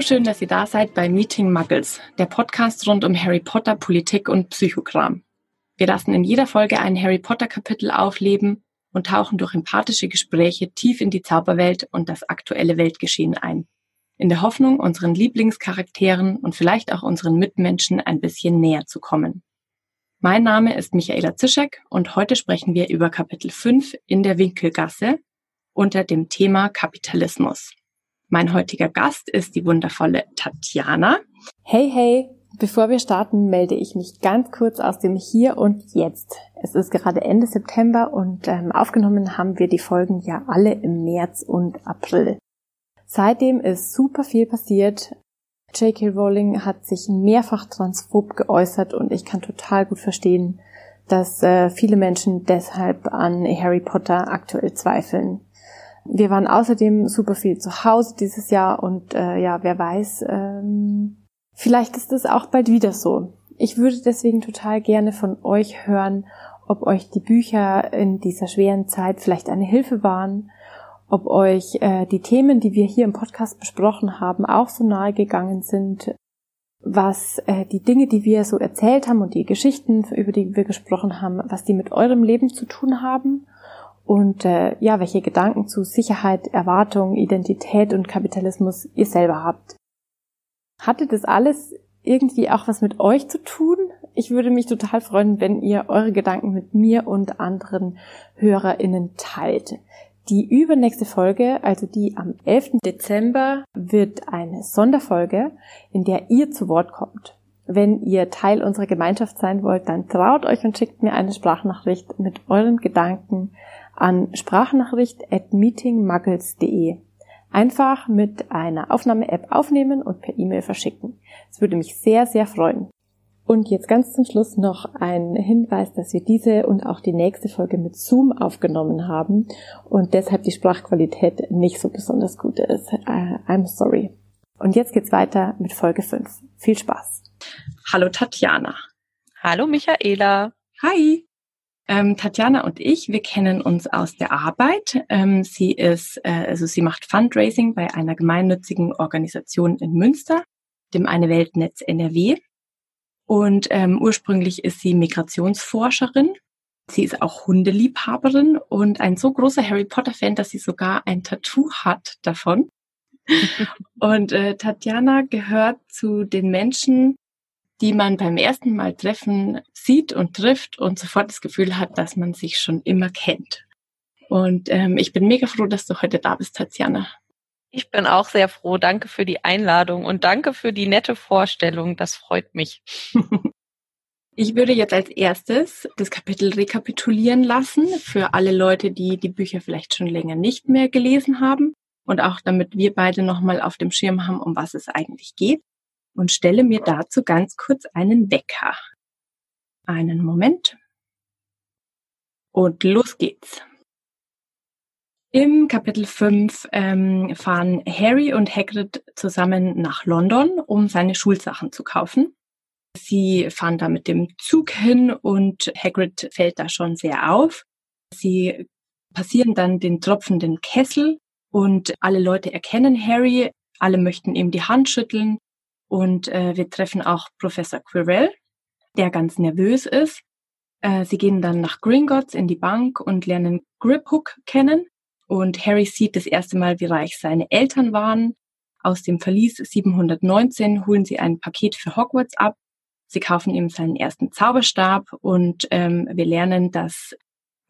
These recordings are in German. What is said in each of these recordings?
So schön, dass ihr da seid bei Meeting Muggles, der Podcast rund um Harry Potter, Politik und Psychogramm. Wir lassen in jeder Folge ein Harry Potter Kapitel aufleben und tauchen durch empathische Gespräche tief in die Zauberwelt und das aktuelle Weltgeschehen ein. In der Hoffnung, unseren Lieblingscharakteren und vielleicht auch unseren Mitmenschen ein bisschen näher zu kommen. Mein Name ist Michaela Zischek und heute sprechen wir über Kapitel 5 in der Winkelgasse unter dem Thema Kapitalismus. Mein heutiger Gast ist die wundervolle Tatjana. Hey, hey! Bevor wir starten, melde ich mich ganz kurz aus dem Hier und Jetzt. Es ist gerade Ende September und ähm, aufgenommen haben wir die Folgen ja alle im März und April. Seitdem ist super viel passiert. J.K. Rowling hat sich mehrfach transphob geäußert und ich kann total gut verstehen, dass äh, viele Menschen deshalb an Harry Potter aktuell zweifeln. Wir waren außerdem super viel zu Hause dieses Jahr und äh, ja, wer weiß, ähm, vielleicht ist es auch bald wieder so. Ich würde deswegen total gerne von euch hören, ob euch die Bücher in dieser schweren Zeit vielleicht eine Hilfe waren, ob euch äh, die Themen, die wir hier im Podcast besprochen haben, auch so nahe gegangen sind, was äh, die Dinge, die wir so erzählt haben und die Geschichten, über die wir gesprochen haben, was die mit eurem Leben zu tun haben und äh, ja, welche Gedanken zu Sicherheit, Erwartung, Identität und Kapitalismus ihr selber habt. Hatte das alles irgendwie auch was mit euch zu tun? Ich würde mich total freuen, wenn ihr eure Gedanken mit mir und anderen HörerInnen teilt. Die übernächste Folge, also die am 11. Dezember, wird eine Sonderfolge, in der ihr zu Wort kommt. Wenn ihr Teil unserer Gemeinschaft sein wollt, dann traut euch und schickt mir eine Sprachnachricht mit euren Gedanken an sprachnachricht at meetingmuggles.de. Einfach mit einer Aufnahme-App aufnehmen und per E-Mail verschicken. Es würde mich sehr, sehr freuen. Und jetzt ganz zum Schluss noch ein Hinweis, dass wir diese und auch die nächste Folge mit Zoom aufgenommen haben und deshalb die Sprachqualität nicht so besonders gut ist. Uh, I'm sorry. Und jetzt geht's weiter mit Folge 5. Viel Spaß. Hallo Tatjana. Hallo Michaela. Hi. Ähm, Tatjana und ich, wir kennen uns aus der Arbeit. Ähm, sie ist, äh, also sie macht Fundraising bei einer gemeinnützigen Organisation in Münster, dem Eine Weltnetz NRW. Und ähm, ursprünglich ist sie Migrationsforscherin. Sie ist auch Hundeliebhaberin und ein so großer Harry Potter-Fan, dass sie sogar ein Tattoo hat davon. und äh, Tatjana gehört zu den Menschen, die man beim ersten Mal treffen sieht und trifft und sofort das Gefühl hat, dass man sich schon immer kennt. Und ähm, ich bin mega froh, dass du heute da bist, Tatjana. Ich bin auch sehr froh. Danke für die Einladung und danke für die nette Vorstellung. Das freut mich. Ich würde jetzt als erstes das Kapitel rekapitulieren lassen für alle Leute, die die Bücher vielleicht schon länger nicht mehr gelesen haben und auch damit wir beide nochmal auf dem Schirm haben, um was es eigentlich geht und stelle mir dazu ganz kurz einen Wecker. Einen Moment. Und los geht's. Im Kapitel 5 ähm, fahren Harry und Hagrid zusammen nach London, um seine Schulsachen zu kaufen. Sie fahren da mit dem Zug hin und Hagrid fällt da schon sehr auf. Sie passieren dann den tropfenden Kessel und alle Leute erkennen Harry, alle möchten ihm die Hand schütteln und äh, wir treffen auch Professor Quirrell, der ganz nervös ist. Äh, sie gehen dann nach Gringotts in die Bank und lernen Griphook kennen. Und Harry sieht das erste Mal, wie reich seine Eltern waren. Aus dem Verlies 719 holen sie ein Paket für Hogwarts ab. Sie kaufen ihm seinen ersten Zauberstab und ähm, wir lernen, dass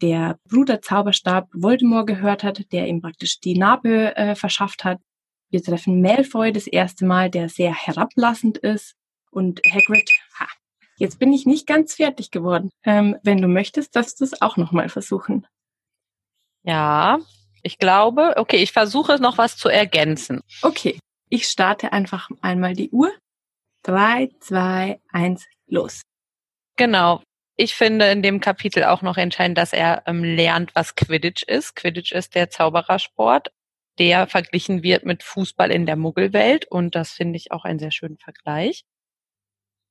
der Bruder Zauberstab Voldemort gehört hat, der ihm praktisch die Narbe äh, verschafft hat. Wir treffen Malfoy das erste Mal, der sehr herablassend ist. Und Hagrid, ha, jetzt bin ich nicht ganz fertig geworden. Ähm, wenn du möchtest, darfst du es auch nochmal versuchen. Ja, ich glaube, okay, ich versuche noch was zu ergänzen. Okay, ich starte einfach einmal die Uhr. Drei, zwei, eins, los. Genau. Ich finde in dem Kapitel auch noch entscheidend, dass er ähm, lernt, was Quidditch ist. Quidditch ist der Zauberersport der verglichen wird mit Fußball in der Muggelwelt und das finde ich auch einen sehr schönen Vergleich.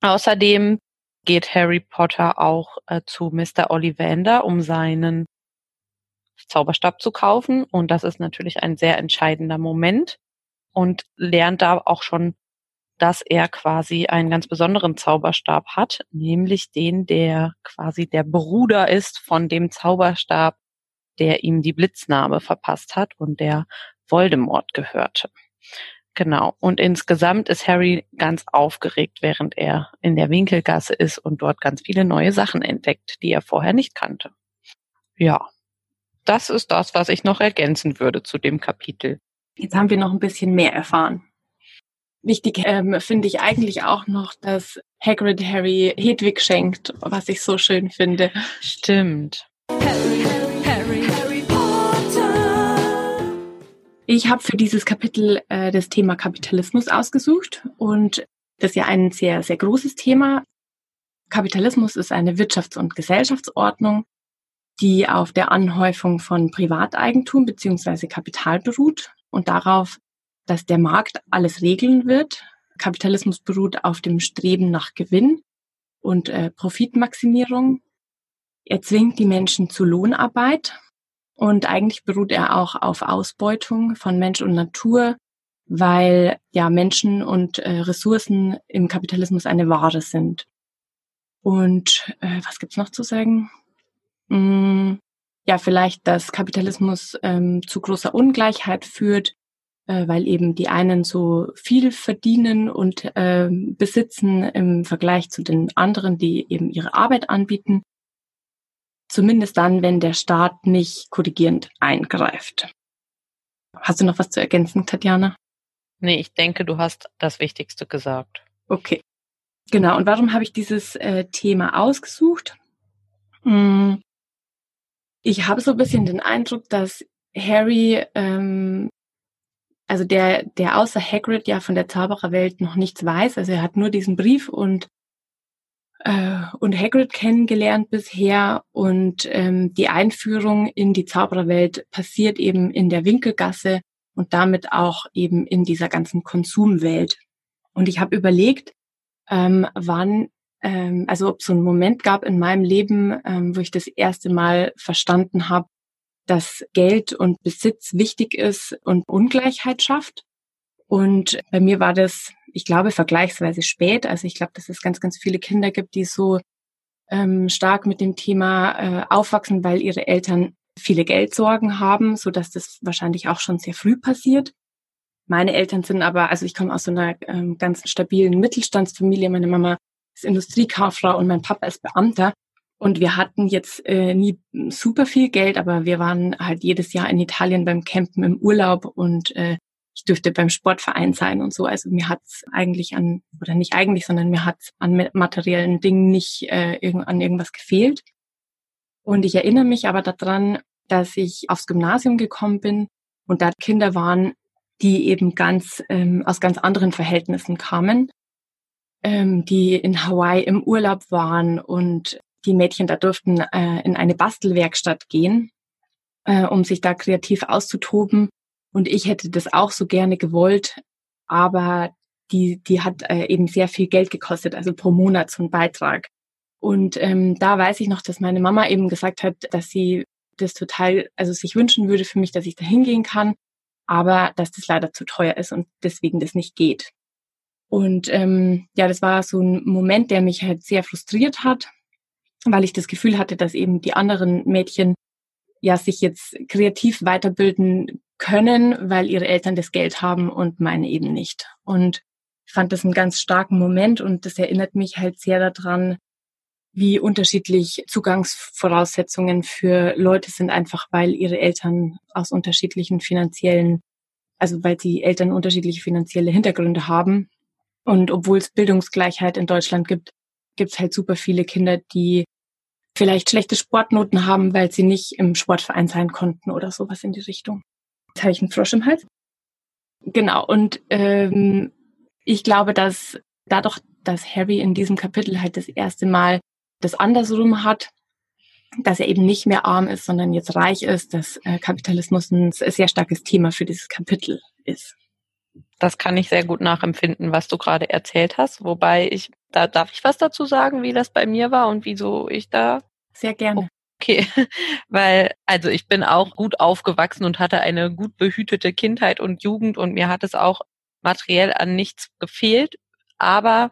Außerdem geht Harry Potter auch äh, zu Mr. Ollivander, um seinen Zauberstab zu kaufen und das ist natürlich ein sehr entscheidender Moment. und lernt da auch schon, dass er quasi einen ganz besonderen Zauberstab hat, nämlich den, der quasi der Bruder ist von dem Zauberstab, der ihm die Blitzname verpasst hat und der Voldemort gehörte. Genau. Und insgesamt ist Harry ganz aufgeregt, während er in der Winkelgasse ist und dort ganz viele neue Sachen entdeckt, die er vorher nicht kannte. Ja. Das ist das, was ich noch ergänzen würde zu dem Kapitel. Jetzt haben wir noch ein bisschen mehr erfahren. Wichtig ähm, finde ich eigentlich auch noch, dass Hagrid Harry Hedwig schenkt, was ich so schön finde. Stimmt. Harry, Harry, ich habe für dieses Kapitel äh, das Thema Kapitalismus ausgesucht und das ist ja ein sehr, sehr großes Thema. Kapitalismus ist eine Wirtschafts- und Gesellschaftsordnung, die auf der Anhäufung von Privateigentum beziehungsweise Kapital beruht und darauf, dass der Markt alles regeln wird. Kapitalismus beruht auf dem Streben nach Gewinn und äh, Profitmaximierung. Er zwingt die Menschen zu Lohnarbeit und eigentlich beruht er auch auf Ausbeutung von Mensch und Natur, weil ja Menschen und äh, Ressourcen im Kapitalismus eine Ware sind. Und äh, was gibt's noch zu sagen? Hm, ja, vielleicht, dass Kapitalismus ähm, zu großer Ungleichheit führt, äh, weil eben die einen so viel verdienen und äh, besitzen im Vergleich zu den anderen, die eben ihre Arbeit anbieten. Zumindest dann, wenn der Staat nicht korrigierend eingreift. Hast du noch was zu ergänzen, Tatjana? Nee, ich denke, du hast das Wichtigste gesagt. Okay. Genau. Und warum habe ich dieses äh, Thema ausgesucht? Hm. Ich habe so ein bisschen den Eindruck, dass Harry, ähm, also der, der außer Hagrid ja von der Zaubererwelt noch nichts weiß. Also er hat nur diesen Brief und äh, und Hagrid kennengelernt bisher und ähm, die Einführung in die Zaubererwelt passiert eben in der Winkelgasse und damit auch eben in dieser ganzen Konsumwelt. Und ich habe überlegt, ähm, wann, ähm, also ob es so einen Moment gab in meinem Leben, ähm, wo ich das erste Mal verstanden habe, dass Geld und Besitz wichtig ist und Ungleichheit schafft. Und bei mir war das ich glaube, vergleichsweise spät. Also ich glaube, dass es ganz, ganz viele Kinder gibt, die so ähm, stark mit dem Thema äh, aufwachsen, weil ihre Eltern viele Geldsorgen haben, so dass das wahrscheinlich auch schon sehr früh passiert. Meine Eltern sind aber, also ich komme aus so einer ähm, ganz stabilen Mittelstandsfamilie. Meine Mama ist Industriekauffrau und mein Papa ist Beamter. Und wir hatten jetzt äh, nie super viel Geld, aber wir waren halt jedes Jahr in Italien beim Campen im Urlaub und äh, ich dürfte beim Sportverein sein und so. Also mir hat's eigentlich an, oder nicht eigentlich, sondern mir hat's an materiellen Dingen nicht äh, an irgendwas gefehlt. Und ich erinnere mich aber daran, dass ich aufs Gymnasium gekommen bin und da Kinder waren, die eben ganz ähm, aus ganz anderen Verhältnissen kamen, ähm, die in Hawaii im Urlaub waren und die Mädchen da durften äh, in eine Bastelwerkstatt gehen, äh, um sich da kreativ auszutoben. Und ich hätte das auch so gerne gewollt, aber die, die hat äh, eben sehr viel Geld gekostet, also pro Monat so ein Beitrag. Und ähm, da weiß ich noch, dass meine Mama eben gesagt hat, dass sie das total, also sich wünschen würde für mich, dass ich da hingehen kann, aber dass das leider zu teuer ist und deswegen das nicht geht. Und ähm, ja, das war so ein Moment, der mich halt sehr frustriert hat, weil ich das Gefühl hatte, dass eben die anderen Mädchen ja sich jetzt kreativ weiterbilden können, weil ihre Eltern das Geld haben und meine eben nicht. Und ich fand das einen ganz starken Moment und das erinnert mich halt sehr daran, wie unterschiedlich Zugangsvoraussetzungen für Leute sind, einfach weil ihre Eltern aus unterschiedlichen finanziellen, also weil die Eltern unterschiedliche finanzielle Hintergründe haben. Und obwohl es Bildungsgleichheit in Deutschland gibt, gibt es halt super viele Kinder, die vielleicht schlechte Sportnoten haben, weil sie nicht im Sportverein sein konnten oder sowas in die Richtung. Jetzt habe ich einen Frosch im Hals. Genau, und ähm, ich glaube, dass dadurch, dass Harry in diesem Kapitel halt das erste Mal das andersrum hat, dass er eben nicht mehr arm ist, sondern jetzt reich ist, dass äh, Kapitalismus ein sehr starkes Thema für dieses Kapitel ist. Das kann ich sehr gut nachempfinden, was du gerade erzählt hast. Wobei ich, da darf ich was dazu sagen, wie das bei mir war und wieso ich da sehr gerne Okay, weil also ich bin auch gut aufgewachsen und hatte eine gut behütete Kindheit und Jugend und mir hat es auch materiell an nichts gefehlt, aber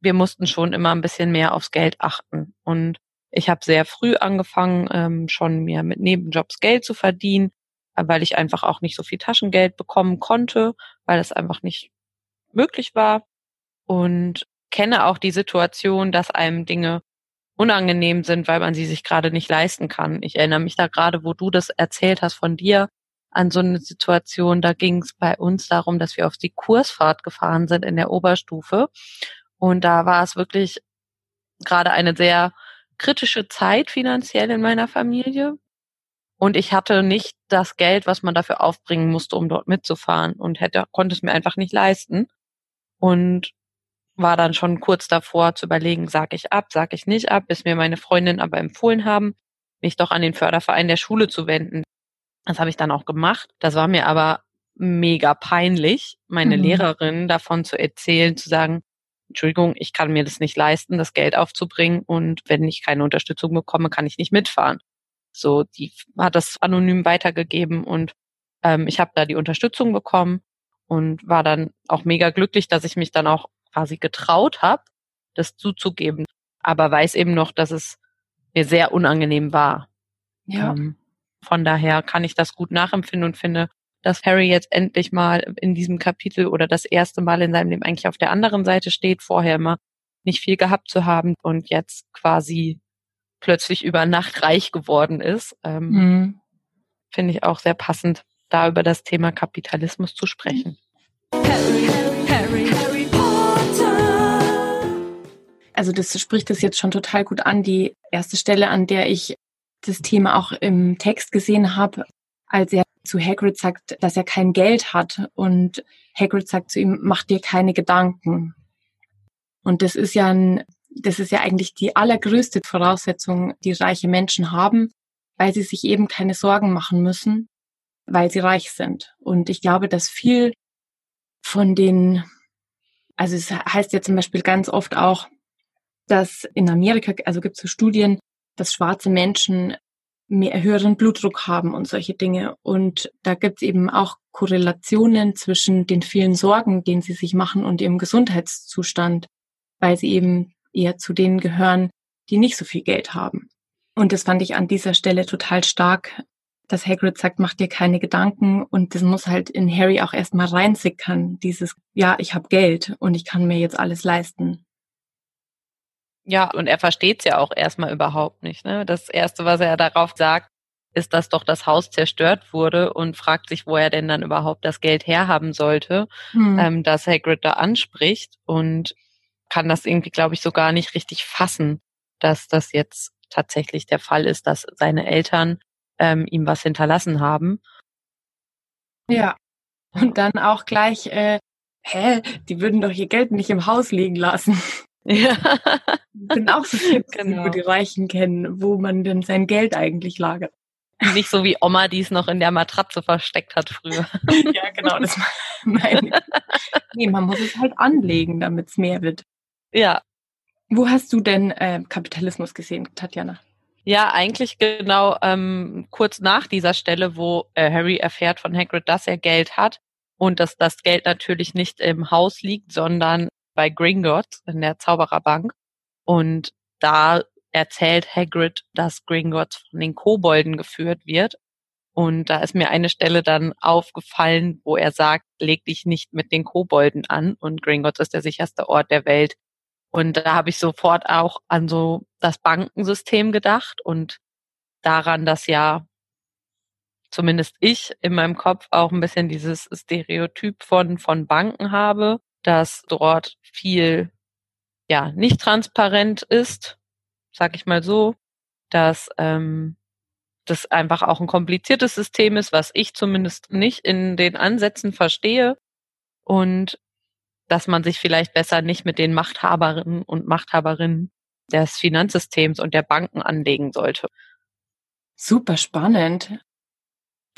wir mussten schon immer ein bisschen mehr aufs Geld achten. Und ich habe sehr früh angefangen, ähm, schon mir mit Nebenjobs Geld zu verdienen, weil ich einfach auch nicht so viel Taschengeld bekommen konnte, weil es einfach nicht möglich war. Und kenne auch die Situation, dass einem Dinge unangenehm sind, weil man sie sich gerade nicht leisten kann. Ich erinnere mich da gerade, wo du das erzählt hast von dir, an so eine Situation, da ging es bei uns darum, dass wir auf die Kursfahrt gefahren sind in der Oberstufe. Und da war es wirklich gerade eine sehr kritische Zeit finanziell in meiner Familie. Und ich hatte nicht das Geld, was man dafür aufbringen musste, um dort mitzufahren und hätte, konnte es mir einfach nicht leisten. Und war dann schon kurz davor zu überlegen, sag ich ab, sag ich nicht ab, bis mir meine Freundin aber empfohlen haben, mich doch an den Förderverein der Schule zu wenden. Das habe ich dann auch gemacht. Das war mir aber mega peinlich, meine mhm. Lehrerin davon zu erzählen, zu sagen, Entschuldigung, ich kann mir das nicht leisten, das Geld aufzubringen und wenn ich keine Unterstützung bekomme, kann ich nicht mitfahren. So, die hat das anonym weitergegeben und ähm, ich habe da die Unterstützung bekommen und war dann auch mega glücklich, dass ich mich dann auch quasi getraut habe, das zuzugeben, aber weiß eben noch, dass es mir sehr unangenehm war. Ja. Ähm, von daher kann ich das gut nachempfinden und finde, dass Harry jetzt endlich mal in diesem Kapitel oder das erste Mal in seinem Leben eigentlich auf der anderen Seite steht, vorher immer nicht viel gehabt zu haben und jetzt quasi plötzlich über Nacht reich geworden ist. Ähm, mhm. Finde ich auch sehr passend, da über das Thema Kapitalismus zu sprechen. Harry, Harry, Harry Also das spricht das jetzt schon total gut an. Die erste Stelle, an der ich das Thema auch im Text gesehen habe, als er zu Hagrid sagt, dass er kein Geld hat und Hagrid sagt zu ihm, mach dir keine Gedanken. Und das ist ja ein, das ist ja eigentlich die allergrößte Voraussetzung, die reiche Menschen haben, weil sie sich eben keine Sorgen machen müssen, weil sie reich sind. Und ich glaube, dass viel von den, also es heißt ja zum Beispiel ganz oft auch, dass in Amerika, also gibt es so Studien, dass schwarze Menschen mehr höheren Blutdruck haben und solche Dinge. Und da gibt es eben auch Korrelationen zwischen den vielen Sorgen, denen sie sich machen und ihrem Gesundheitszustand, weil sie eben eher zu denen gehören, die nicht so viel Geld haben. Und das fand ich an dieser Stelle total stark, dass Hagrid sagt, mach dir keine Gedanken und das muss halt in Harry auch erstmal reinsickern, dieses, ja, ich habe Geld und ich kann mir jetzt alles leisten. Ja, und er versteht es ja auch erstmal überhaupt nicht. Ne? Das Erste, was er darauf sagt, ist, dass doch das Haus zerstört wurde und fragt sich, wo er denn dann überhaupt das Geld herhaben sollte, hm. ähm, dass Hagrid da anspricht und kann das irgendwie, glaube ich, so gar nicht richtig fassen, dass das jetzt tatsächlich der Fall ist, dass seine Eltern ähm, ihm was hinterlassen haben. Ja, und dann auch gleich, äh, hä, die würden doch ihr Geld nicht im Haus liegen lassen. Ja. Das sind auch so Tipps, genau. die die Reichen kennen, wo man denn sein Geld eigentlich lagert. Nicht so wie Oma, die es noch in der Matratze versteckt hat früher. ja, genau, das meine ich. Nee, man muss es halt anlegen, damit es mehr wird. Ja. Wo hast du denn äh, Kapitalismus gesehen, Tatjana? Ja, eigentlich genau ähm, kurz nach dieser Stelle, wo äh, Harry erfährt von Hagrid, dass er Geld hat und dass das Geld natürlich nicht im Haus liegt, sondern bei Gringotts in der Zaubererbank. Und da erzählt Hagrid, dass Gringotts von den Kobolden geführt wird. Und da ist mir eine Stelle dann aufgefallen, wo er sagt, leg dich nicht mit den Kobolden an. Und Gringotts ist der sicherste Ort der Welt. Und da habe ich sofort auch an so das Bankensystem gedacht und daran, dass ja zumindest ich in meinem Kopf auch ein bisschen dieses Stereotyp von, von Banken habe dass dort viel ja nicht transparent ist, sag ich mal so, dass ähm, das einfach auch ein kompliziertes System ist, was ich zumindest nicht in den Ansätzen verstehe und dass man sich vielleicht besser nicht mit den Machthaberinnen und Machthaberinnen des Finanzsystems und der Banken anlegen sollte. Super spannend.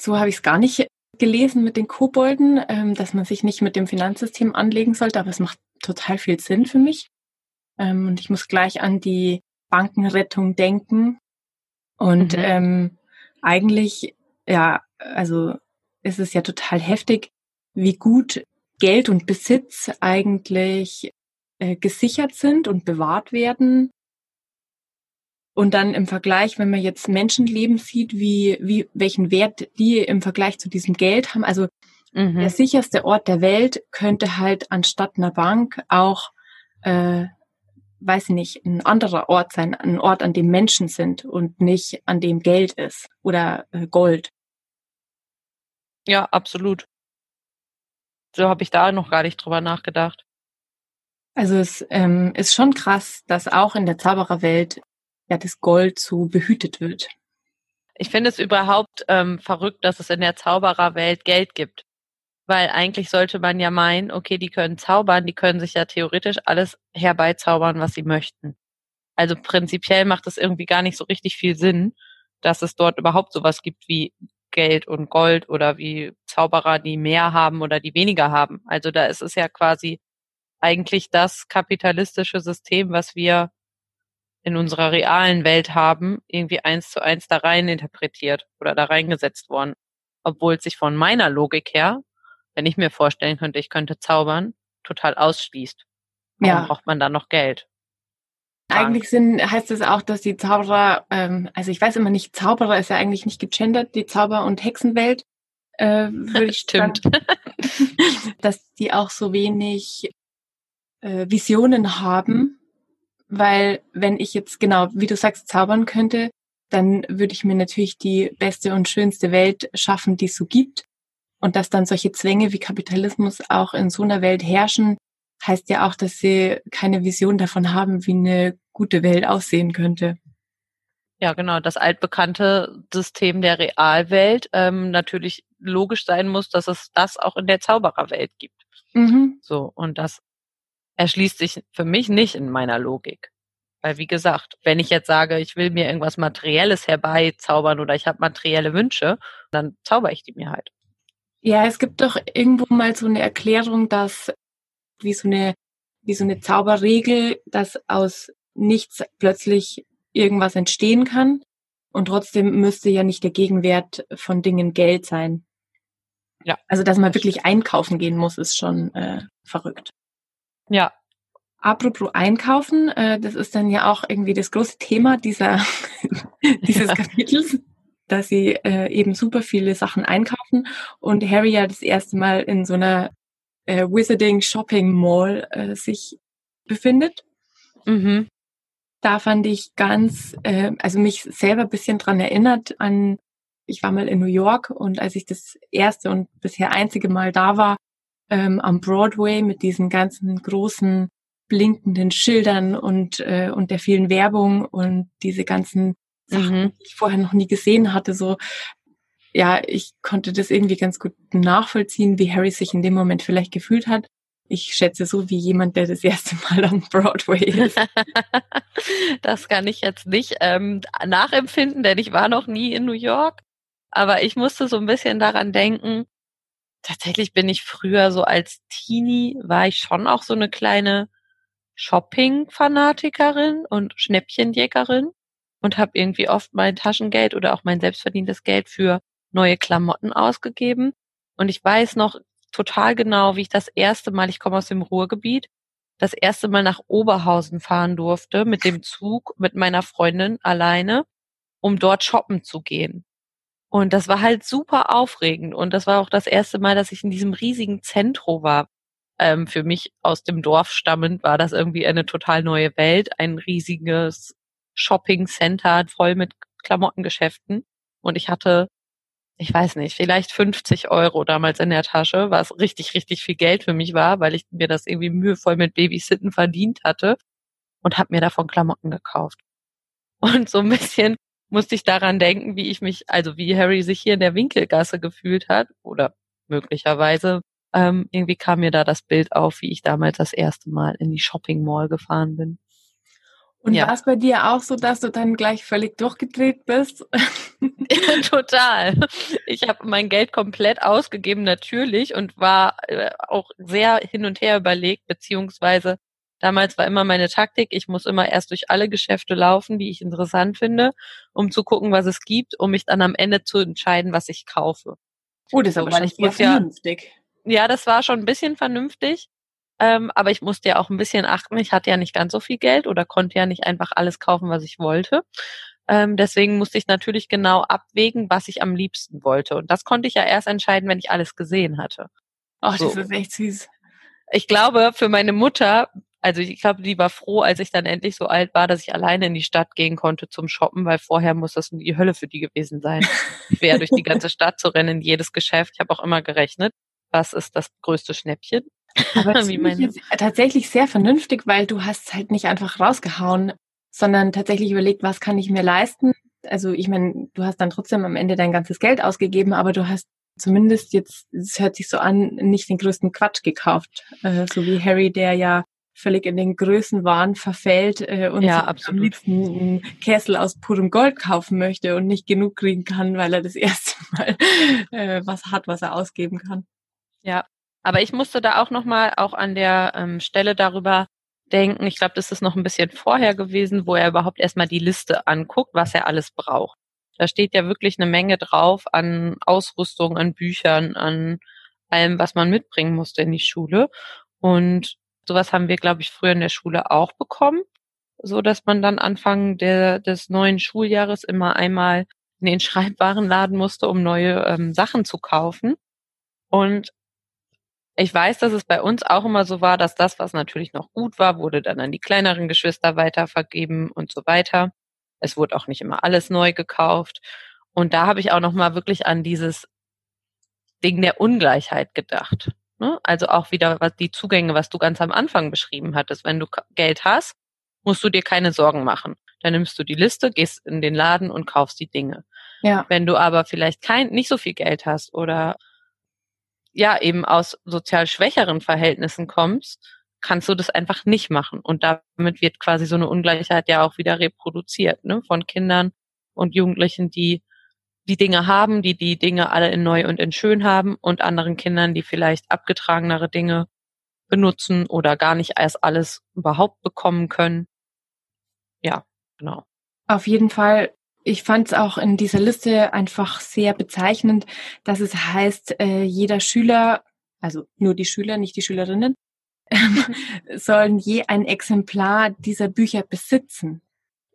So habe ich es gar nicht gelesen mit den Kobolden, ähm, dass man sich nicht mit dem Finanzsystem anlegen sollte, aber es macht total viel Sinn für mich. Ähm, und ich muss gleich an die Bankenrettung denken. Und mhm. ähm, eigentlich, ja, also ist es ja total heftig, wie gut Geld und Besitz eigentlich äh, gesichert sind und bewahrt werden. Und dann im Vergleich, wenn man jetzt Menschenleben sieht, wie, wie, welchen Wert die im Vergleich zu diesem Geld haben. Also mhm. der sicherste Ort der Welt könnte halt anstatt einer Bank auch, äh, weiß ich nicht, ein anderer Ort sein, ein Ort, an dem Menschen sind und nicht an dem Geld ist oder äh, Gold. Ja, absolut. So habe ich da noch gar nicht drüber nachgedacht. Also es ähm, ist schon krass, dass auch in der Zaubererwelt ja das Gold so behütet wird. Ich finde es überhaupt ähm, verrückt, dass es in der Zaubererwelt Geld gibt. Weil eigentlich sollte man ja meinen, okay, die können zaubern, die können sich ja theoretisch alles herbeizaubern, was sie möchten. Also prinzipiell macht es irgendwie gar nicht so richtig viel Sinn, dass es dort überhaupt sowas gibt wie Geld und Gold oder wie Zauberer, die mehr haben oder die weniger haben. Also da ist es ja quasi eigentlich das kapitalistische System, was wir in unserer realen Welt haben, irgendwie eins zu eins da rein interpretiert oder da reingesetzt worden. Obwohl es sich von meiner Logik her, wenn ich mir vorstellen könnte, ich könnte zaubern, total ausschließt. Warum ja. braucht man da noch Geld? Eigentlich sind, heißt es auch, dass die Zauberer, ähm, also ich weiß immer nicht, Zauberer ist ja eigentlich nicht gegendert, die Zauber- und Hexenwelt. Äh, würde ich Stimmt. Sagen, dass die auch so wenig äh, Visionen haben weil wenn ich jetzt genau, wie du sagst, zaubern könnte, dann würde ich mir natürlich die beste und schönste Welt schaffen, die es so gibt. Und dass dann solche Zwänge wie Kapitalismus auch in so einer Welt herrschen, heißt ja auch, dass sie keine Vision davon haben, wie eine gute Welt aussehen könnte. Ja, genau. Das altbekannte System der Realwelt ähm, natürlich logisch sein muss, dass es das auch in der Zaubererwelt gibt. Mhm. So und das erschließt sich für mich nicht in meiner Logik. Weil wie gesagt, wenn ich jetzt sage, ich will mir irgendwas Materielles herbeizaubern oder ich habe materielle Wünsche, dann zauber ich die mir halt. Ja, es gibt doch irgendwo mal so eine Erklärung, dass wie so eine wie so eine Zauberregel, dass aus nichts plötzlich irgendwas entstehen kann und trotzdem müsste ja nicht der Gegenwert von Dingen Geld sein. Ja. Also dass man wirklich einkaufen gehen muss, ist schon äh, verrückt. Ja. Apropos Einkaufen, äh, das ist dann ja auch irgendwie das große Thema dieser, dieses Kapitels, dass sie äh, eben super viele Sachen einkaufen und Harry ja das erste Mal in so einer äh, Wizarding Shopping Mall äh, sich befindet. Mhm. Da fand ich ganz, äh, also mich selber ein bisschen dran erinnert an, ich war mal in New York und als ich das erste und bisher einzige Mal da war, ähm, am Broadway mit diesen ganzen großen blinkenden Schildern und, äh, und der vielen Werbung und diese ganzen Sachen, mhm. die ich vorher noch nie gesehen hatte, so ja, ich konnte das irgendwie ganz gut nachvollziehen, wie Harry sich in dem Moment vielleicht gefühlt hat. Ich schätze so wie jemand, der das erste Mal am Broadway ist. das kann ich jetzt nicht ähm, nachempfinden, denn ich war noch nie in New York. Aber ich musste so ein bisschen daran denken, tatsächlich bin ich früher so als Teenie, war ich schon auch so eine kleine Shopping-Fanatikerin und Schnäppchenjägerin und habe irgendwie oft mein Taschengeld oder auch mein selbstverdientes Geld für neue Klamotten ausgegeben. Und ich weiß noch total genau, wie ich das erste Mal, ich komme aus dem Ruhrgebiet, das erste Mal nach Oberhausen fahren durfte mit dem Zug mit meiner Freundin alleine, um dort shoppen zu gehen. Und das war halt super aufregend. Und das war auch das erste Mal, dass ich in diesem riesigen Zentrum war. Ähm, für mich aus dem Dorf stammend war das irgendwie eine total neue Welt, ein riesiges Shopping Center voll mit Klamottengeschäften. Und ich hatte, ich weiß nicht, vielleicht 50 Euro damals in der Tasche, was richtig, richtig viel Geld für mich war, weil ich mir das irgendwie mühevoll mit Babysitten verdient hatte und habe mir davon Klamotten gekauft. Und so ein bisschen musste ich daran denken, wie ich mich, also wie Harry sich hier in der Winkelgasse gefühlt hat oder möglicherweise ähm, irgendwie kam mir da das Bild auf, wie ich damals das erste Mal in die Shopping Mall gefahren bin. Und ja. war es bei dir auch so, dass du dann gleich völlig durchgedreht bist? Total. Ich habe mein Geld komplett ausgegeben, natürlich, und war äh, auch sehr hin und her überlegt, beziehungsweise Damals war immer meine Taktik, ich muss immer erst durch alle Geschäfte laufen, die ich interessant finde, um zu gucken, was es gibt, um mich dann am Ende zu entscheiden, was ich kaufe. Oh, das ist aber schon sehr vernünftig. Ja, ja, das war schon ein bisschen vernünftig. Ähm, aber ich musste ja auch ein bisschen achten. Ich hatte ja nicht ganz so viel Geld oder konnte ja nicht einfach alles kaufen, was ich wollte. Ähm, deswegen musste ich natürlich genau abwägen, was ich am liebsten wollte. Und das konnte ich ja erst entscheiden, wenn ich alles gesehen hatte. Ach, so. das ist echt süß. Ich glaube, für meine Mutter, also ich glaube, die war froh, als ich dann endlich so alt war, dass ich alleine in die Stadt gehen konnte zum Shoppen, weil vorher muss das die Hölle für die gewesen sein, quer durch die ganze Stadt zu rennen, jedes Geschäft. Ich habe auch immer gerechnet, was ist das größte Schnäppchen. Aber tatsächlich sehr vernünftig, weil du hast halt nicht einfach rausgehauen, sondern tatsächlich überlegt, was kann ich mir leisten. Also ich meine, du hast dann trotzdem am Ende dein ganzes Geld ausgegeben, aber du hast zumindest jetzt, es hört sich so an, nicht den größten Quatsch gekauft. Äh, so wie Harry, der ja völlig in den Größenwahn verfällt äh, und ja, am liebsten einen Kessel aus purem Gold kaufen möchte und nicht genug kriegen kann, weil er das erste Mal äh, was hat, was er ausgeben kann. Ja, aber ich musste da auch nochmal auch an der ähm, Stelle darüber denken. Ich glaube, das ist noch ein bisschen vorher gewesen, wo er überhaupt erstmal die Liste anguckt, was er alles braucht. Da steht ja wirklich eine Menge drauf an Ausrüstung, an Büchern, an allem, was man mitbringen musste in die Schule. Und sowas haben wir, glaube ich, früher in der Schule auch bekommen, so dass man dann Anfang der, des neuen Schuljahres immer einmal in den Schreibwarenladen musste, um neue ähm, Sachen zu kaufen. Und ich weiß, dass es bei uns auch immer so war, dass das, was natürlich noch gut war, wurde dann an die kleineren Geschwister weitervergeben und so weiter. Es wurde auch nicht immer alles neu gekauft. Und da habe ich auch noch mal wirklich an dieses Ding der Ungleichheit gedacht. Ne? Also auch wieder was die Zugänge, was du ganz am Anfang beschrieben hattest. Wenn du Geld hast, musst du dir keine Sorgen machen. Dann nimmst du die Liste, gehst in den Laden und kaufst die Dinge. Ja. Wenn du aber vielleicht kein, nicht so viel Geld hast oder ja eben aus sozial schwächeren Verhältnissen kommst, kannst du das einfach nicht machen. Und damit wird quasi so eine Ungleichheit ja auch wieder reproduziert, ne? Von Kindern und Jugendlichen, die die Dinge haben, die die Dinge alle in neu und in schön haben und anderen Kindern, die vielleicht abgetragenere Dinge benutzen oder gar nicht erst alles überhaupt bekommen können. Ja, genau. Auf jeden Fall. Ich fand es auch in dieser Liste einfach sehr bezeichnend, dass es heißt, äh, jeder Schüler, also nur die Schüler, nicht die Schülerinnen, sollen je ein Exemplar dieser Bücher besitzen.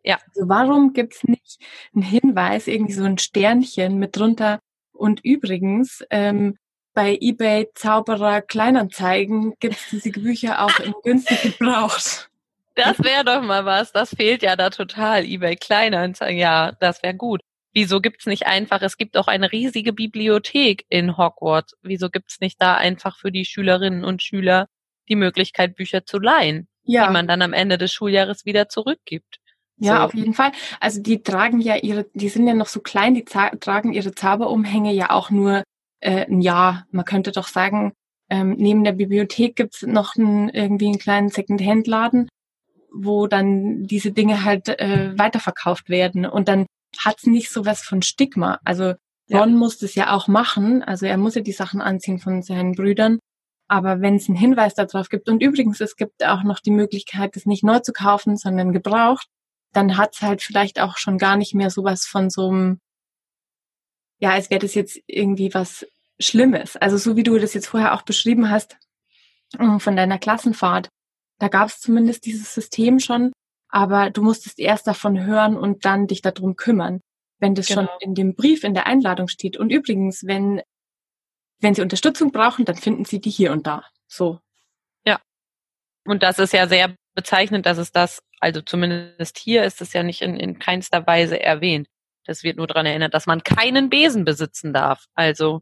Ja. Also warum gibt's nicht einen Hinweis, irgendwie so ein Sternchen mit drunter? Und übrigens, ähm, bei eBay Zauberer Kleinanzeigen gibt's diese Bücher auch in günstig gebraucht. Das wäre doch mal was. Das fehlt ja da total. eBay Kleinanzeigen, ja, das wäre gut. Wieso gibt's nicht einfach, es gibt auch eine riesige Bibliothek in Hogwarts. Wieso gibt's nicht da einfach für die Schülerinnen und Schüler die Möglichkeit, Bücher zu leihen, ja. die man dann am Ende des Schuljahres wieder zurückgibt. Ja, so. auf jeden Fall. Also die tragen ja ihre, die sind ja noch so klein, die tragen ihre Zauberumhänge ja auch nur äh, ein Jahr. Man könnte doch sagen, ähm, neben der Bibliothek gibt's noch einen, irgendwie einen kleinen Second-Hand-Laden, wo dann diese Dinge halt äh, weiterverkauft werden. Und dann hat's nicht so was von Stigma. Also Ron ja. muss das ja auch machen. Also er muss ja die Sachen anziehen von seinen Brüdern. Aber wenn es einen Hinweis darauf gibt, und übrigens, es gibt auch noch die Möglichkeit, das nicht neu zu kaufen, sondern gebraucht, dann hat es halt vielleicht auch schon gar nicht mehr sowas von so einem, ja, als wäre das jetzt irgendwie was Schlimmes. Also so wie du das jetzt vorher auch beschrieben hast ähm, von deiner Klassenfahrt, da gab es zumindest dieses System schon, aber du musstest erst davon hören und dann dich darum kümmern. Wenn das genau. schon in dem Brief in der Einladung steht. Und übrigens, wenn wenn Sie Unterstützung brauchen, dann finden Sie die hier und da. So. Ja. Und das ist ja sehr bezeichnend, dass es das, also zumindest hier ist es ja nicht in, in keinster Weise erwähnt. Das wird nur daran erinnert, dass man keinen Besen besitzen darf. Also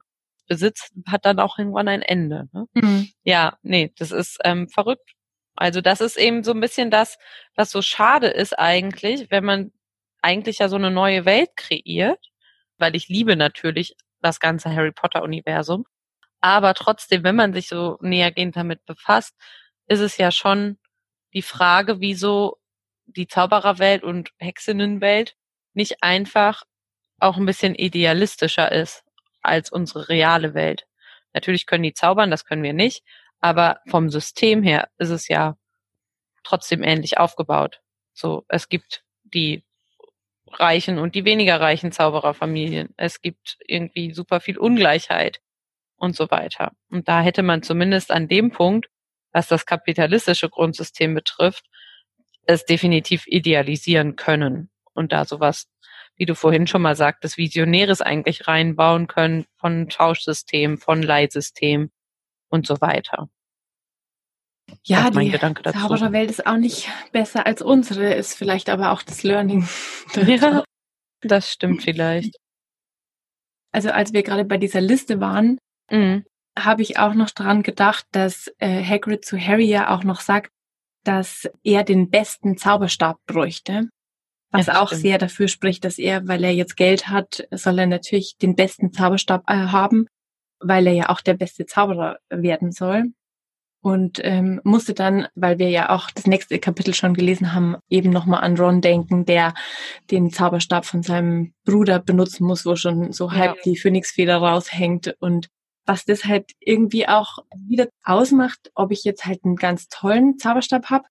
Besitz hat dann auch irgendwann ein Ende. Ne? Mhm. Ja, nee, das ist ähm, verrückt. Also das ist eben so ein bisschen das, was so schade ist eigentlich, wenn man eigentlich ja so eine neue Welt kreiert, weil ich liebe natürlich das ganze Harry Potter-Universum. Aber trotzdem, wenn man sich so nähergehend damit befasst, ist es ja schon die Frage, wieso die Zaubererwelt und Hexinnenwelt nicht einfach auch ein bisschen idealistischer ist als unsere reale Welt. Natürlich können die zaubern, das können wir nicht, aber vom System her ist es ja trotzdem ähnlich aufgebaut. So, es gibt die reichen und die weniger reichen Zaubererfamilien. Es gibt irgendwie super viel Ungleichheit und so weiter. Und da hätte man zumindest an dem Punkt, was das kapitalistische Grundsystem betrifft, es definitiv idealisieren können und da sowas, wie du vorhin schon mal sagtest, Visionäres eigentlich reinbauen können von Tauschsystem, von Leitsystem und so weiter. Ja, die Zaubererwelt ist auch nicht besser als unsere, ist vielleicht aber auch das Learning. ja, das stimmt vielleicht. Also als wir gerade bei dieser Liste waren, mhm. habe ich auch noch dran gedacht, dass äh, Hagrid zu Harry ja auch noch sagt, dass er den besten Zauberstab bräuchte. Was ja, auch stimmt. sehr dafür spricht, dass er, weil er jetzt Geld hat, soll er natürlich den besten Zauberstab äh, haben, weil er ja auch der beste Zauberer werden soll und ähm, musste dann, weil wir ja auch das nächste Kapitel schon gelesen haben, eben nochmal an Ron denken, der den Zauberstab von seinem Bruder benutzen muss, wo schon so halb ja. die Phönixfeder raushängt und was das halt irgendwie auch wieder ausmacht, ob ich jetzt halt einen ganz tollen Zauberstab habe,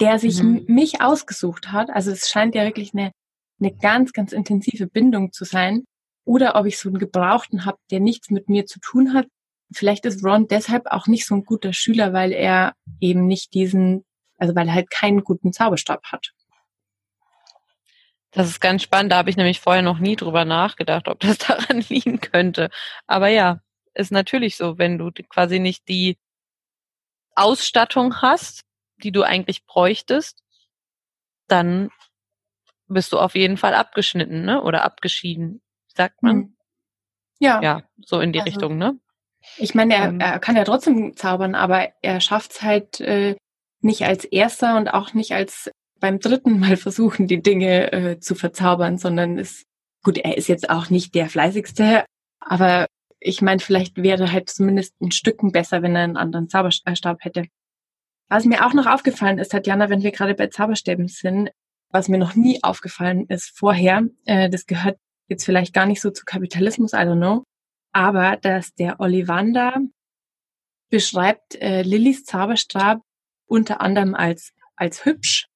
der sich mhm. mich ausgesucht hat. Also es scheint ja wirklich eine, eine ganz, ganz intensive Bindung zu sein. Oder ob ich so einen Gebrauchten habe, der nichts mit mir zu tun hat, vielleicht ist Ron deshalb auch nicht so ein guter Schüler, weil er eben nicht diesen, also weil er halt keinen guten Zauberstab hat. Das ist ganz spannend. Da habe ich nämlich vorher noch nie drüber nachgedacht, ob das daran liegen könnte. Aber ja, ist natürlich so, wenn du quasi nicht die Ausstattung hast, die du eigentlich bräuchtest, dann bist du auf jeden Fall abgeschnitten, ne? Oder abgeschieden, sagt man. Hm. Ja. Ja, so in die also, Richtung, ne? Ich meine, er, ähm. er kann ja trotzdem zaubern, aber er schafft es halt äh, nicht als erster und auch nicht als beim dritten Mal versuchen, die Dinge äh, zu verzaubern, sondern ist, gut, er ist jetzt auch nicht der fleißigste, aber ich meine, vielleicht wäre halt zumindest ein Stücken besser, wenn er einen anderen Zauberstab hätte. Was mir auch noch aufgefallen ist, Tatjana, wenn wir gerade bei Zauberstäben sind, was mir noch nie aufgefallen ist vorher, äh, das gehört jetzt vielleicht gar nicht so zu Kapitalismus, I don't know, aber dass der Ollivander beschreibt äh, Lillys Zauberstab unter anderem als, als hübsch